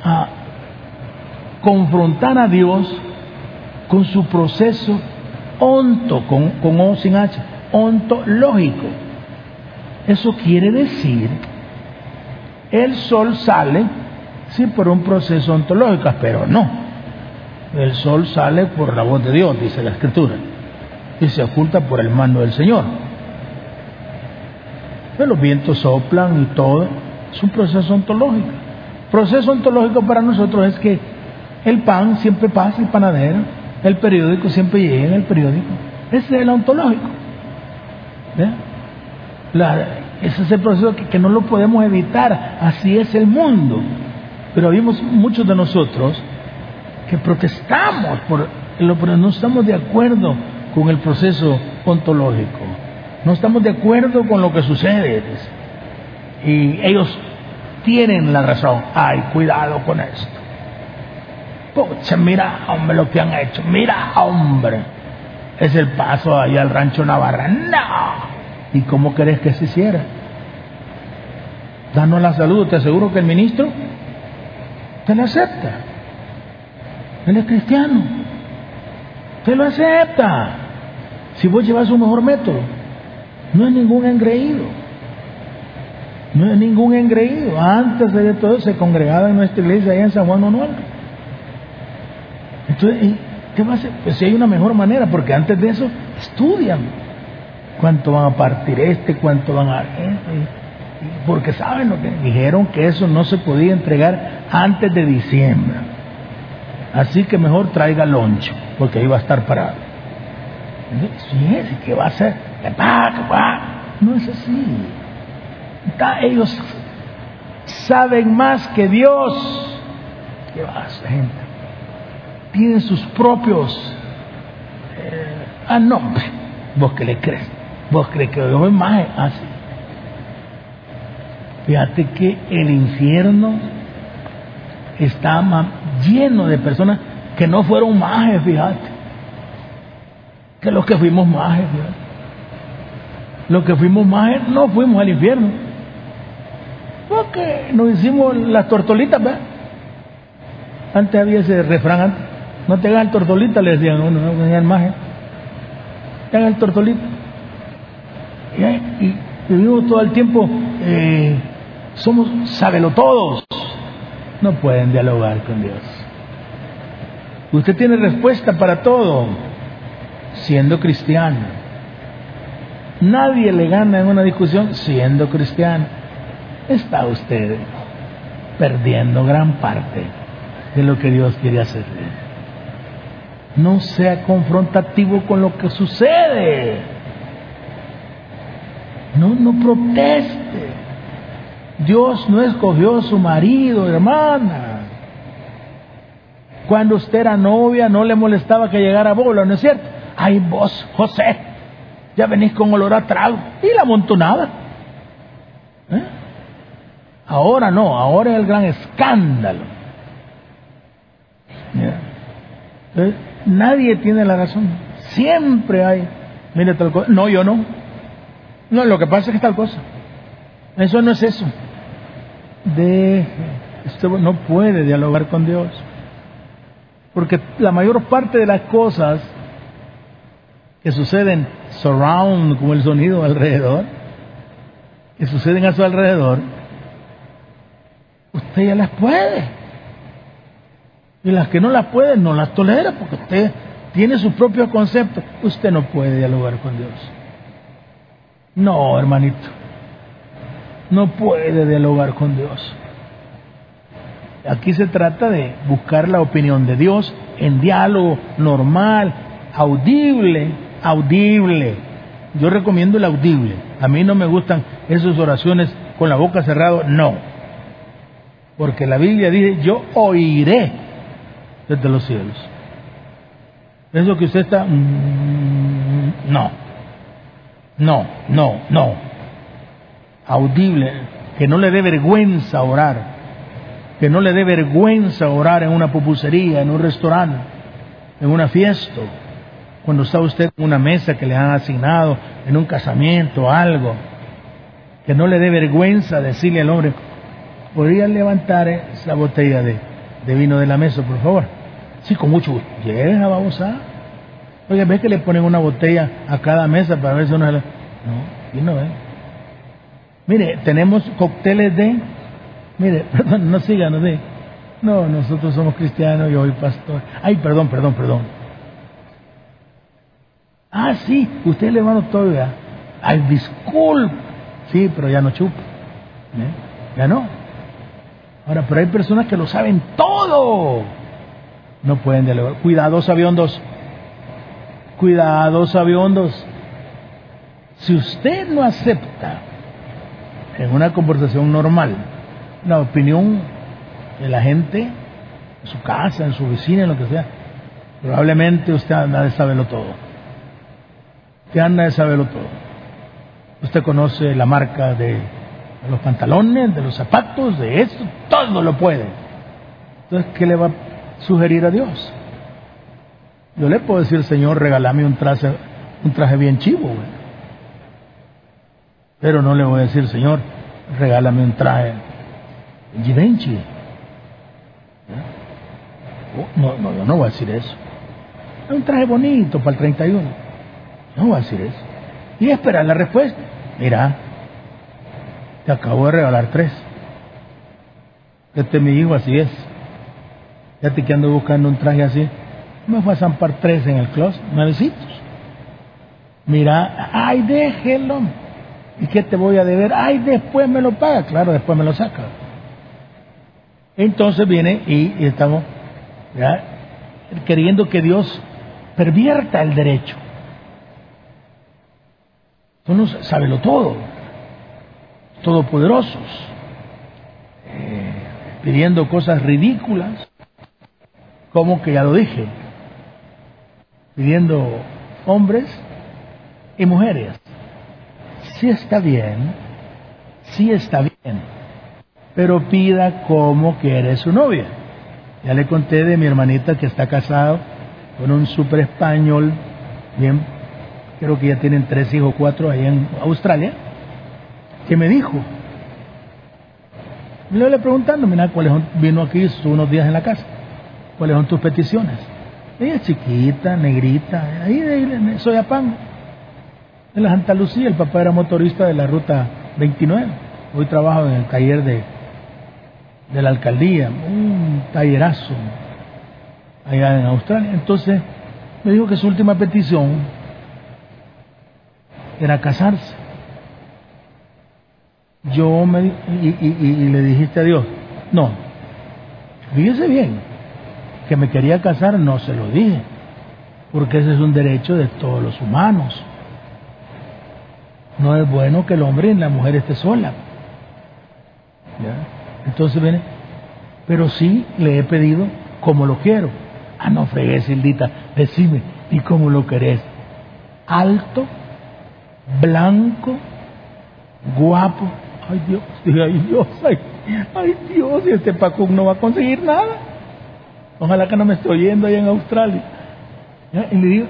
a confrontar a Dios con su proceso onto, con, con O sin H, ontológico. Eso quiere decir, el sol sale, sí, por un proceso ontológico, pero no. El sol sale por la voz de Dios, dice la Escritura, y se oculta por el mando del Señor. Pero los vientos soplan y todo, es un proceso ontológico. Proceso ontológico para nosotros es que el pan siempre pasa, el panadero, el periódico siempre llega en el periódico. Ese es el ontológico. ese es el proceso que, no lo podemos evitar. Así es el mundo. Pero vimos muchos de nosotros que protestamos por no estamos de acuerdo con el proceso ontológico. No estamos de acuerdo con lo que sucede. Y ellos tienen la razón. Ay, cuidado con esto. Pucha, mira, hombre, lo que han hecho. Mira, hombre. Es el paso allá al rancho Navarra. No. ¿Y cómo querés que se hiciera? Danos la salud. Te aseguro que el ministro te lo acepta. Él es cristiano. Te lo acepta. Si vos llevas un mejor método. No es ningún engreído. No es ningún engreído. Antes de todo se congregaba en nuestra iglesia allá en San Juan Manuel. Entonces, ¿qué va a hacer? Pues si hay una mejor manera, porque antes de eso estudian cuánto van a partir este, cuánto van a... Porque saben lo que dijeron que eso no se podía entregar antes de diciembre. Así que mejor traiga loncho, porque ahí va a estar parado. ¿qué va a hacer? No es así. Ellos saben más que Dios. ¿Qué va a hacer, gente? tienen sus propios eh, ah no vos que le crees vos crees que Dios es más así fíjate que el infierno está lleno de personas que no fueron majes fíjate que los que fuimos majes fíjate los que fuimos majes no fuimos al infierno porque nos hicimos las tortolitas ¿verdad? antes había ese refrán antes no te hagas el tortolita, le decían uno, no el maje. Te hagas el tortolita. Y, vivimos todo el tiempo, eh, somos sábelo todos. No pueden dialogar con Dios. Usted tiene respuesta para todo siendo cristiano. Nadie le gana en una discusión siendo cristiano. Está usted perdiendo gran parte de lo que Dios quiere hacer. No sea confrontativo con lo que sucede. No, no proteste. Dios no escogió su marido, hermana. Cuando usted era novia no le molestaba que llegara bola, ¿no es cierto? Ay, vos, José, ya venís con olor a trago. Y la montonada. ¿Eh? Ahora no, ahora es el gran escándalo. Entonces, nadie tiene la razón. Siempre hay, mire tal cosa. No, yo no. No, lo que pasa es que tal cosa. Eso no es eso. Deje. Usted no puede dialogar con Dios. Porque la mayor parte de las cosas que suceden surround, como el sonido alrededor, que suceden a su alrededor, usted ya las puede. Y las que no las puede, no las tolera, porque usted tiene sus propios conceptos. Usted no puede dialogar con Dios. No, hermanito. No puede dialogar con Dios. Aquí se trata de buscar la opinión de Dios en diálogo normal, audible, audible. Yo recomiendo el audible. A mí no me gustan esas oraciones con la boca cerrada, no. Porque la Biblia dice, yo oiré desde los cielos. Eso que usted está... Mm, no. No, no, no. Audible. Que no le dé vergüenza orar. Que no le dé vergüenza orar en una pupusería, en un restaurante, en una fiesta cuando está usted en una mesa que le han asignado, en un casamiento, algo, que no le dé vergüenza decirle al hombre, ¿podría levantar esa botella de, vino de la mesa, por favor? Sí, con mucho gusto. Vamos a. Oye, ¿ves que le ponen una botella a cada mesa para ver si uno... No, y no ve. Mire, tenemos cócteles de... Mire, perdón, no sigan, no de... No, nosotros somos cristianos, yo soy pastor. Ay, perdón, perdón, perdón. Ah, sí, usted le hermano todavía. Ay, disculpe. Sí, pero ya no chupa. ¿Eh? Ya no. Ahora, pero hay personas que lo saben todo. No pueden delegar. Cuidados aviondos. Cuidados aviondos. Si usted no acepta en una conversación normal la opinión de la gente, en su casa, en su vecina, en lo que sea, probablemente usted anda de saberlo todo que anda de saberlo todo. Usted conoce la marca de, los pantalones, de los zapatos, de esto, todo lo puede. Entonces, ¿qué le va a sugerir a Dios? Yo le puedo decir, Señor, regálame un traje, un traje bien chivo, pero no le voy a decir, Señor, regálame un traje Givenchy. Oh, no, no, yo no voy a decir eso. Un traje bonito para el 31. No va a decir eso. Y esperar la respuesta. Mira, te acabo de regalar tres. Este es mi hijo, así es. Ya te que ando buscando un traje así. Me fue a zampar tres en el closet, nuevecitos. Mira, ay, déjelo. ¿Y qué te voy a deber? Ay, después me lo paga. Claro, después me lo saca. Entonces viene y, estamos queriendo que Dios pervierta el derecho. Uno sabe lo todo, todopoderosos, eh, pidiendo cosas ridículas, como que ya lo dije, pidiendo hombres y mujeres. Sí está bien, sí está bien, pero pida como quiere su novia. Ya le conté de mi hermanita que está casado con un super español, bien creo que ya tienen tres hijos, cuatro ahí en Australia, que me dijo, le le preguntando, mira, ¿cuáles son? Vino aquí, estuvo unos días en la casa, ¿cuáles son tus peticiones? Ella es chiquita, negrita, ahí de Soyapango, de la Santa Lucía, el papá era motorista de la ruta 29, hoy trabajo en el taller de, de la alcaldía, un tallerazo allá en Australia. Entonces me dijo que su última petición era casarse. Yo me y, le dijiste a Dios, no, fíjese bien, que me quería casar, no se lo dije, porque ese es un derecho de todos los humanos. No es bueno que el hombre y la mujer esté sola. Entonces viene, pero sí le he pedido como lo quiero. Ah, no fregues, Sildita, decime, ¿y cómo lo querés? Alto, blanco, guapo. Ay Dios, ay Dios, ay, Dios, y este Paco no va a conseguir nada. Ojalá que no me esté oyendo allá en Australia. Y le digo,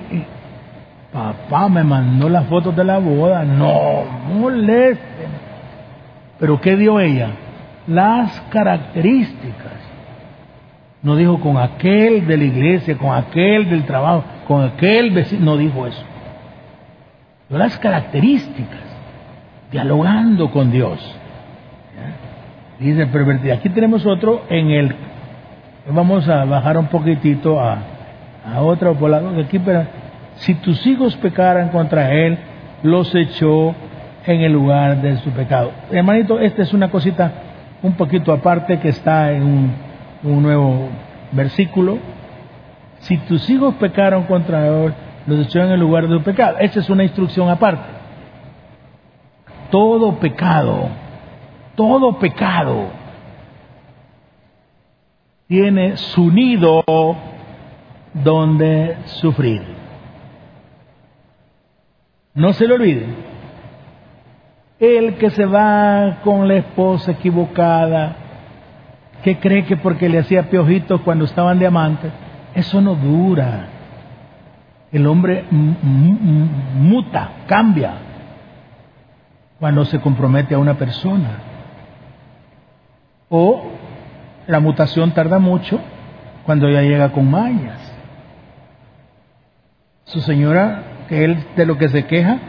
papá me mandó las fotos de la boda. No molesten. Pero ¿qué dio ella? Las características. No dijo con aquel de la iglesia, con aquel del trabajo, con aquel vecino. No dijo eso. Dio las características. Dialogando con Dios. Dice, pero aquí tenemos otro en el Vamos a bajar un poquitito a, a otra por la aquí, pero si tus hijos pecaran contra él, los echó en el lugar de su pecado. Hermanito, esta es una cosita un poquito aparte que está en un, un nuevo versículo. Si tus hijos pecaron contra él, los echó en el lugar de su pecado. Esa es una instrucción aparte. Todo pecado, todo pecado tiene su nido donde sufrir. No se lo olviden. El que se va con la esposa equivocada, que cree que porque le hacía piojitos cuando estaban diamantes, eso no dura. El hombre muta, cambia cuando se compromete a una persona. O la mutación tarda mucho cuando ya llega con mañas. Su señora, que él de lo que se queja,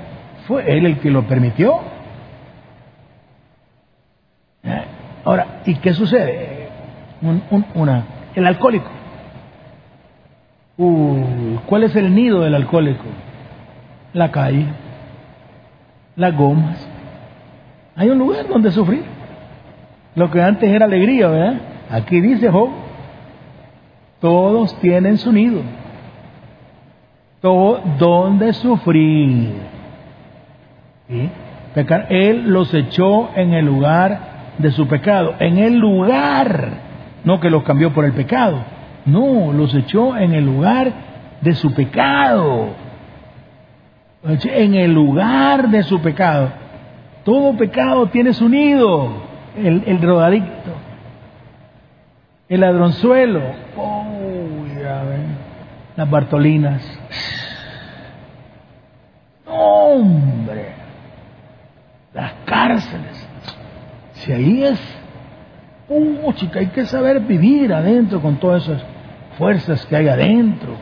fue él el que lo permitió. Eh, ahora, ¿y qué sucede? una, el alcohólico. ¿Cuál es el nido del alcohólico? La calle, las gomas. Hay un lugar donde sufrir. Lo que antes era alegría, ¿verdad? Aquí dice Job, todos tienen su nido. Donde sufrir. Pecar. Él los echó en el lugar de su pecado. En el lugar. No que los cambió por el pecado. No, los echó en el lugar de su pecado. En el lugar de su pecado. Todo pecado tiene su nido. El, el rodadicto el ladronzuelo, las Bartolinas. hombre, las cárceles. Si ahí es, uh, chica, hay que saber vivir adentro con todas esas fuerzas que hay adentro,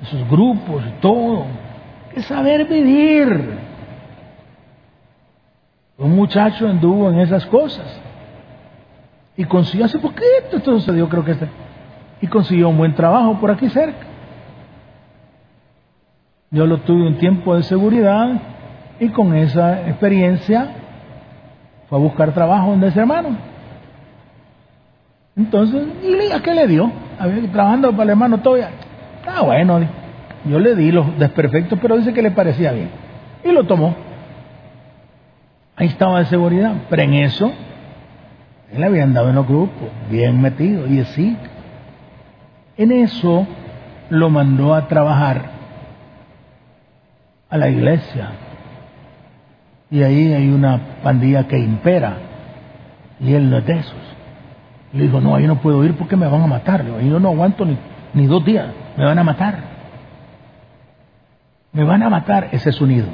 esos grupos y todo. Hay que saber vivir. Un muchacho anduvo en esas cosas y consiguió hace poquito, esto sucedió creo que este, y consiguió un buen trabajo por aquí cerca. Yo lo tuve un tiempo de seguridad y con esa experiencia fue a buscar trabajo donde ese hermano. Entonces, ¿y a qué le dio? trabajando para el hermano todavía. Ah, bueno, yo le di los desperfectos, pero dice que le parecía bien. Y lo tomó. Ahí estaba de seguridad. Pero en eso él había andado en los grupos, bien metido, y así. En eso lo mandó a trabajar a la iglesia. Y ahí hay una pandilla que impera. Y él no es de esos. Le dijo, no, ahí no puedo ir porque me van a matar. ahí yo no aguanto ni, ni dos días. Me van a matar. Me van a matar. Ese es su nido.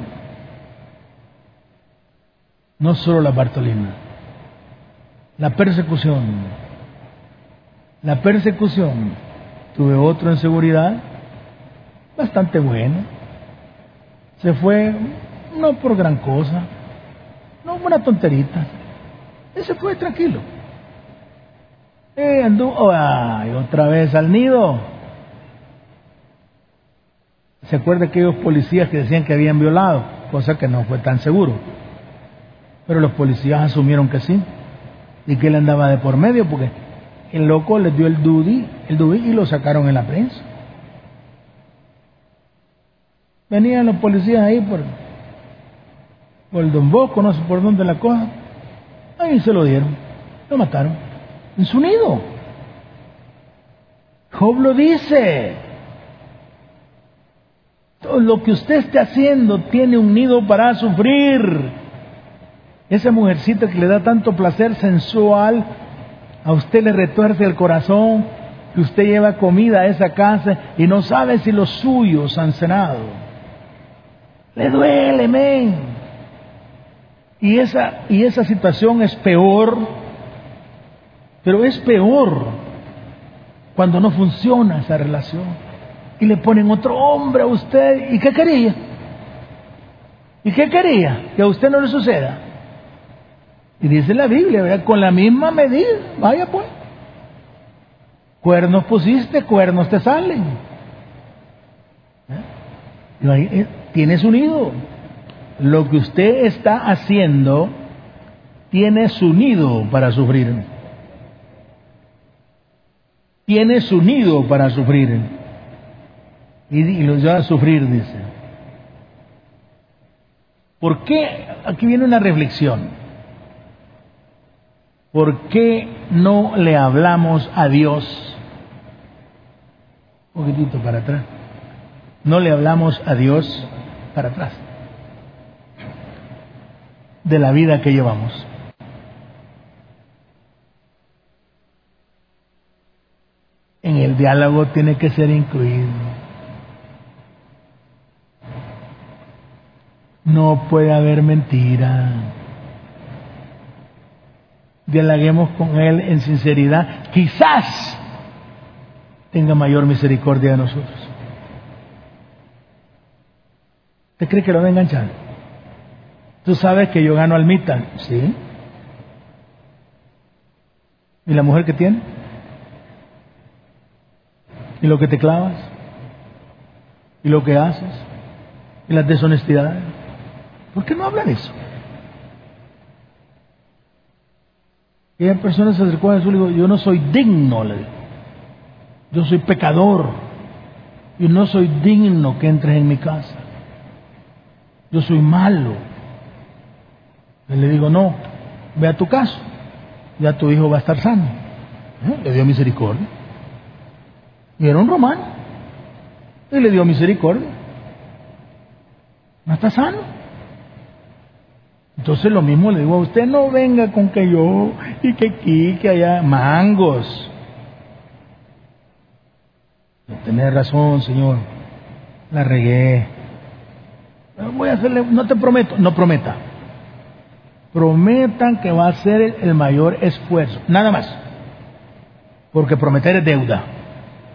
No solo la Bartolina. La persecución. La persecución. Tuve otro en seguridad, bastante bueno. Se fue, no por gran cosa, no una tonterita. Ese fue tranquilo. Eh, anduvo, ay, otra vez al nido. ¿Se acuerda aquellos policías que decían que habían violado? Cosa que no fue tan seguro. Pero los policías asumieron que sí y que él andaba de por medio porque el loco les dio el dudi, el dudi y lo sacaron en la prensa. Venían los policías ahí por, el Don Bosco, no sé por dónde la cosa. Ahí se lo dieron, lo mataron, en su nido. Job lo dice. Todo lo que usted esté haciendo tiene un nido para sufrir. Esa mujercita que le da tanto placer sensual, a usted le retuerce el corazón que usted lleva comida a esa casa y no sabe si los suyos han cenado. Le duele, men. Y esa, y esa situación es peor, pero es peor cuando no funciona esa relación. Y le ponen otro hombre a usted. ¿Y qué quería? ¿Y qué quería? Que a usted no le suceda. Y dice la Biblia, con la misma medida, vaya pues. Cuernos pusiste, cuernos te salen. ¿Eh? Tienes un nido. Lo que usted está haciendo tiene su nido para sufrir. Tiene su nido para sufrir. Y, lo lleva a sufrir, dice. ¿Por qué? Aquí viene una reflexión. ¿Por qué no le hablamos a Dios un poquitito para atrás. No le hablamos a Dios para atrás de la vida que llevamos. En el diálogo tiene que ser incluido. No puede haber mentira. Dialoguemos con Él en sinceridad. Quizás tenga mayor misericordia de nosotros. ¿Usted cree que lo va a enganchar? ¿Tú sabes que yo gano almita? Sí. ¿Y la mujer que tiene? ¿Y lo que te clavas? ¿Y lo que haces? ¿Y las deshonestidades? ¿Por qué no hablan eso? Y hay personas se acercó a Jesús y dijo, yo no soy digno, le dijo yo soy pecador y no soy digno que entres en mi casa. Yo soy malo. Y le digo, no, ve a tu casa, ya tu hijo va a estar sano. ¿Eh? Le dio misericordia. Y era un romano. Y le dio misericordia. No está sano. Entonces lo mismo le digo a usted, no venga con que yo y que aquí, que allá, mangos. Tenés razón, Señor. La regué. Voy a hacerle, no te prometo, no prometa. Prometan que va a ser el mayor esfuerzo, nada más. Porque prometer es deuda.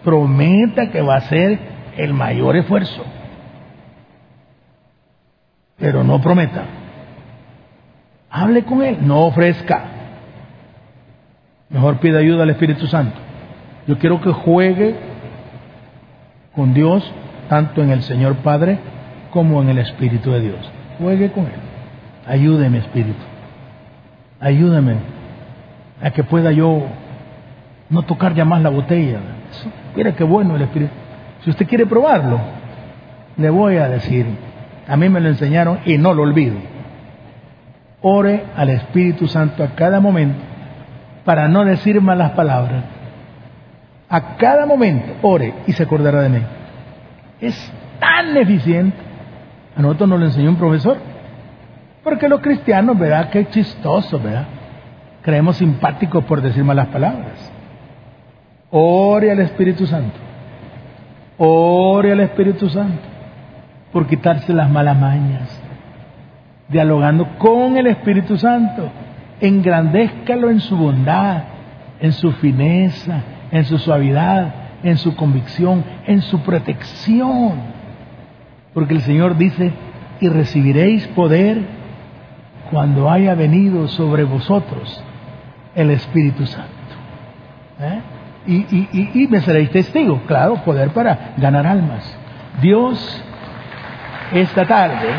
Prometa que va a ser el mayor esfuerzo. Pero no prometa. Hable con él, no ofrezca. Mejor pida ayuda al Espíritu Santo. Yo quiero que juegue con Dios, tanto en el Señor Padre como en el Espíritu de Dios. Juegue con Él. Ayúdeme, Espíritu. Ayúdame a que pueda yo no tocar ya más la botella. Mira qué bueno el Espíritu. Si usted quiere probarlo, le voy a decir, a mí me lo enseñaron y no lo olvido. Ore al Espíritu Santo a cada momento para no decir malas palabras a cada momento ore y se acordará de mí. Es tan eficiente. A nosotros nos lo enseñó un profesor. Porque los cristianos, ¿verdad? Qué chistoso, ¿verdad? Creemos simpáticos por decir malas palabras. Ore al Espíritu Santo. Ore al Espíritu Santo por quitarse las malas mañas. Dialogando con el Espíritu Santo. Engrandézcalo en su bondad, en su fineza, en su suavidad, en su convicción, en su protección. Porque el Señor dice, y recibiréis poder cuando haya venido sobre vosotros el Espíritu Santo. ¿Eh? Y, y, y, me seréis testigos, claro, poder para ganar almas. Dios, esta tarde,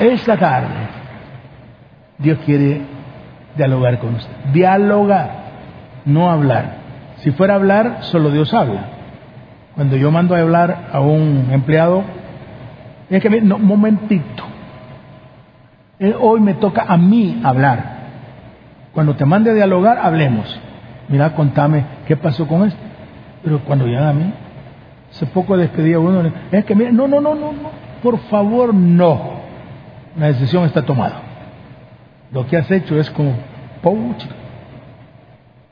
esta tarde, Dios quiere dialogar con usted. Dialogar, no hablar. Si fuera hablar, solo Dios habla. Cuando yo mando a hablar a un empleado, es que, no, momentito. Eh, hoy me toca a mí hablar. Cuando te mande a dialogar, hablemos. Mira, contame qué pasó con esto. Pero cuando llega a mí, hace poco despedí a uno, es que mira, no, no, no, no, no, por favor, no. La decisión está tomada. Lo que has hecho es como,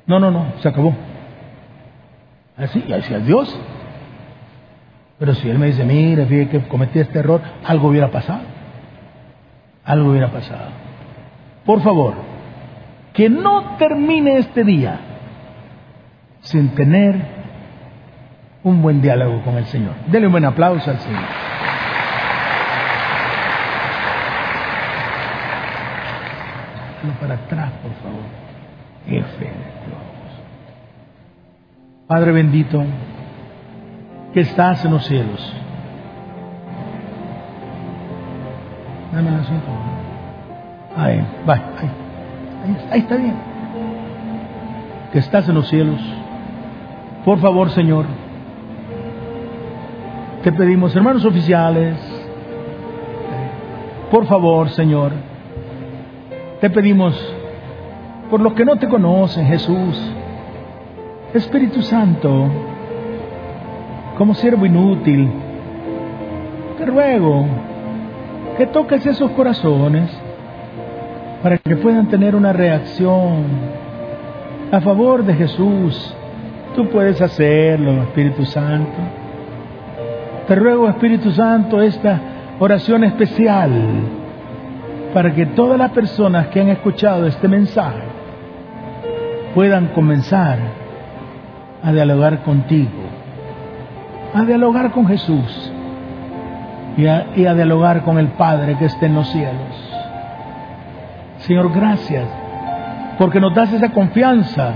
No, no, no, se acabó. Así, y así es Dios. Pero si Él me dice, mire, fíjate que cometí este error, algo hubiera pasado. Algo hubiera pasado. Por favor, que no termine este día sin tener un buen diálogo con el Señor. Dele un buen aplauso al Señor. para atrás, por favor. Padre bendito, que estás en los cielos. Dame la Ahí, va, ahí, ahí está bien. Que estás en los cielos. Por favor, Señor, te pedimos, hermanos oficiales, por favor, Señor, te pedimos, por los que no te conocen, Jesús, Espíritu Santo, como siervo inútil, te ruego que toques esos corazones para que puedan tener una reacción a favor de Jesús. Tú puedes hacerlo, Espíritu Santo. Te ruego, Espíritu Santo, esta oración especial para que todas las personas que han escuchado este mensaje puedan comenzar a dialogar contigo, a dialogar con Jesús y a, dialogar con el Padre que está en los cielos. Señor, gracias porque nos das esa confianza,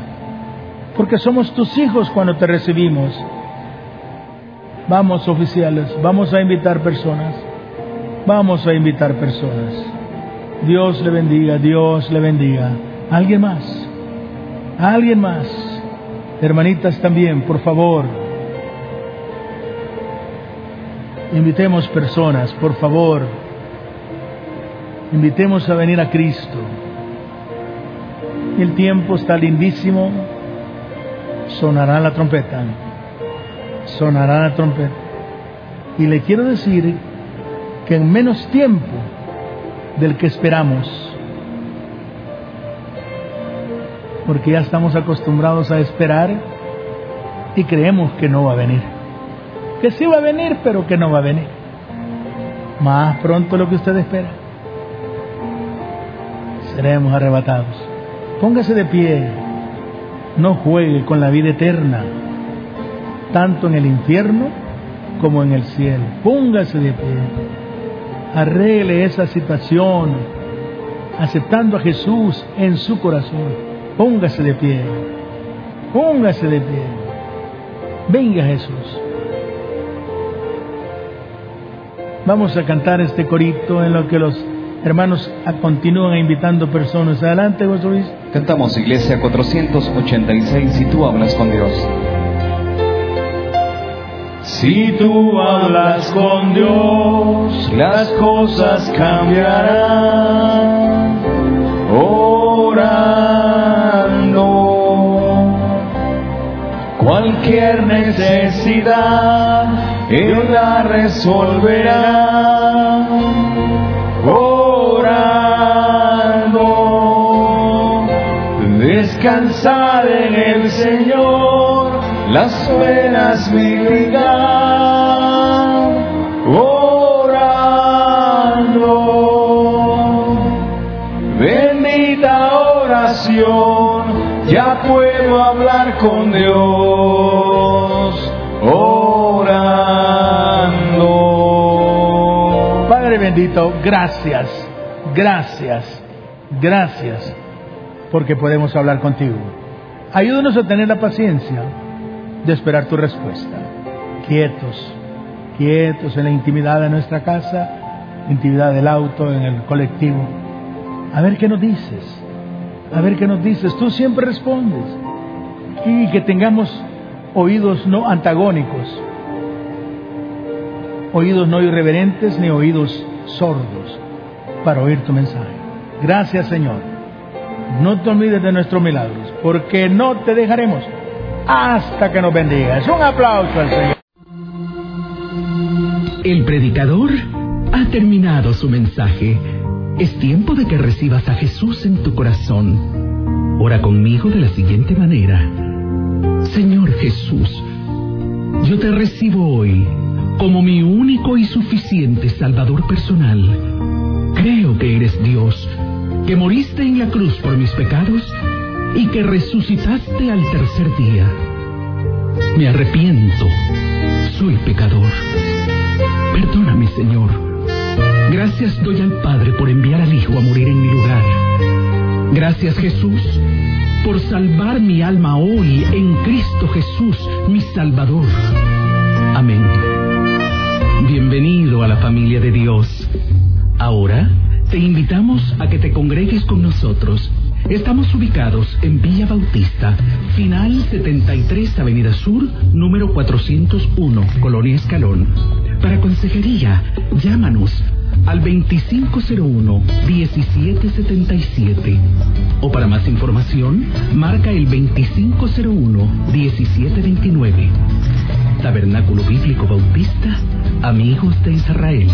porque somos tus hijos cuando te recibimos. Vamos, oficiales, vamos a invitar personas, vamos a invitar personas. Dios le bendiga, Dios le bendiga. ¿Alguien más? ¿Alguien más? Hermanitas también, por favor. Invitemos personas, por favor. Invitemos a venir a Cristo. El tiempo está lindísimo. Sonará la trompeta. Sonará la trompeta. Y le quiero decir que en menos tiempo del que esperamos. Porque ya estamos acostumbrados a esperar y creemos que no va a venir. Que sí va a venir, pero que no va a venir. Más pronto lo que usted espera. Seremos arrebatados. Póngase de pie. No juegue con la vida eterna, tanto en el infierno como en el cielo. Póngase de pie arregle esa situación aceptando a Jesús en su corazón. Póngase de pie, póngase de pie. Venga Jesús. Vamos a cantar este corito en lo que los hermanos continúan invitando personas. Adelante, José Luis. Cantamos Iglesia 486 si tú hablas con Dios. Si tú hablas con Dios, las cosas cambiarán. Orando, cualquier necesidad, Él la resolverá. Orando, descansar en el Señor las penas vivirán orando. Bendita oración, ya puedo hablar con Dios Padre bendito, gracias, gracias, gracias, porque podemos hablar contigo. Ayúdanos a tener la paciencia de esperar tu respuesta. Quietos, quietos en la intimidad de nuestra casa, intimidad del auto, en el colectivo. A ver qué nos dices, a ver qué nos dices. Tú siempre respondes. Y que tengamos oídos no antagónicos, oídos no irreverentes ni oídos sordos para oír tu mensaje. Gracias Señor. No te olvides de nuestros milagros, porque no te dejaremos hasta que nos bendigas. Un aplauso al Señor. El predicador ha terminado su mensaje. Es tiempo de que recibas a Jesús en tu corazón Ora conmigo de la siguiente manera. Señor Jesús, yo te recibo hoy como mi único y suficiente Salvador personal. Creo que eres Dios, que moriste en la cruz por mis pecados y que resucitaste al tercer día. Me arrepiento, soy pecador. Perdóname, Señor. Gracias doy al Padre por enviar al Hijo a morir en mi lugar. Gracias, Jesús, por salvar mi alma hoy en Cristo Jesús, mi Salvador. Amén. Bienvenido a la familia de Dios. Ahora te invitamos a que te congregues con nosotros. Estamos ubicados en Villa Bautista, final 73 Avenida Sur, número 401, Colonia Escalón. Para consejería, llámanos al 2501-1777. O para más información, marca el 2501-1729. Tabernáculo Bíblico Bautista, Amigos de Israel.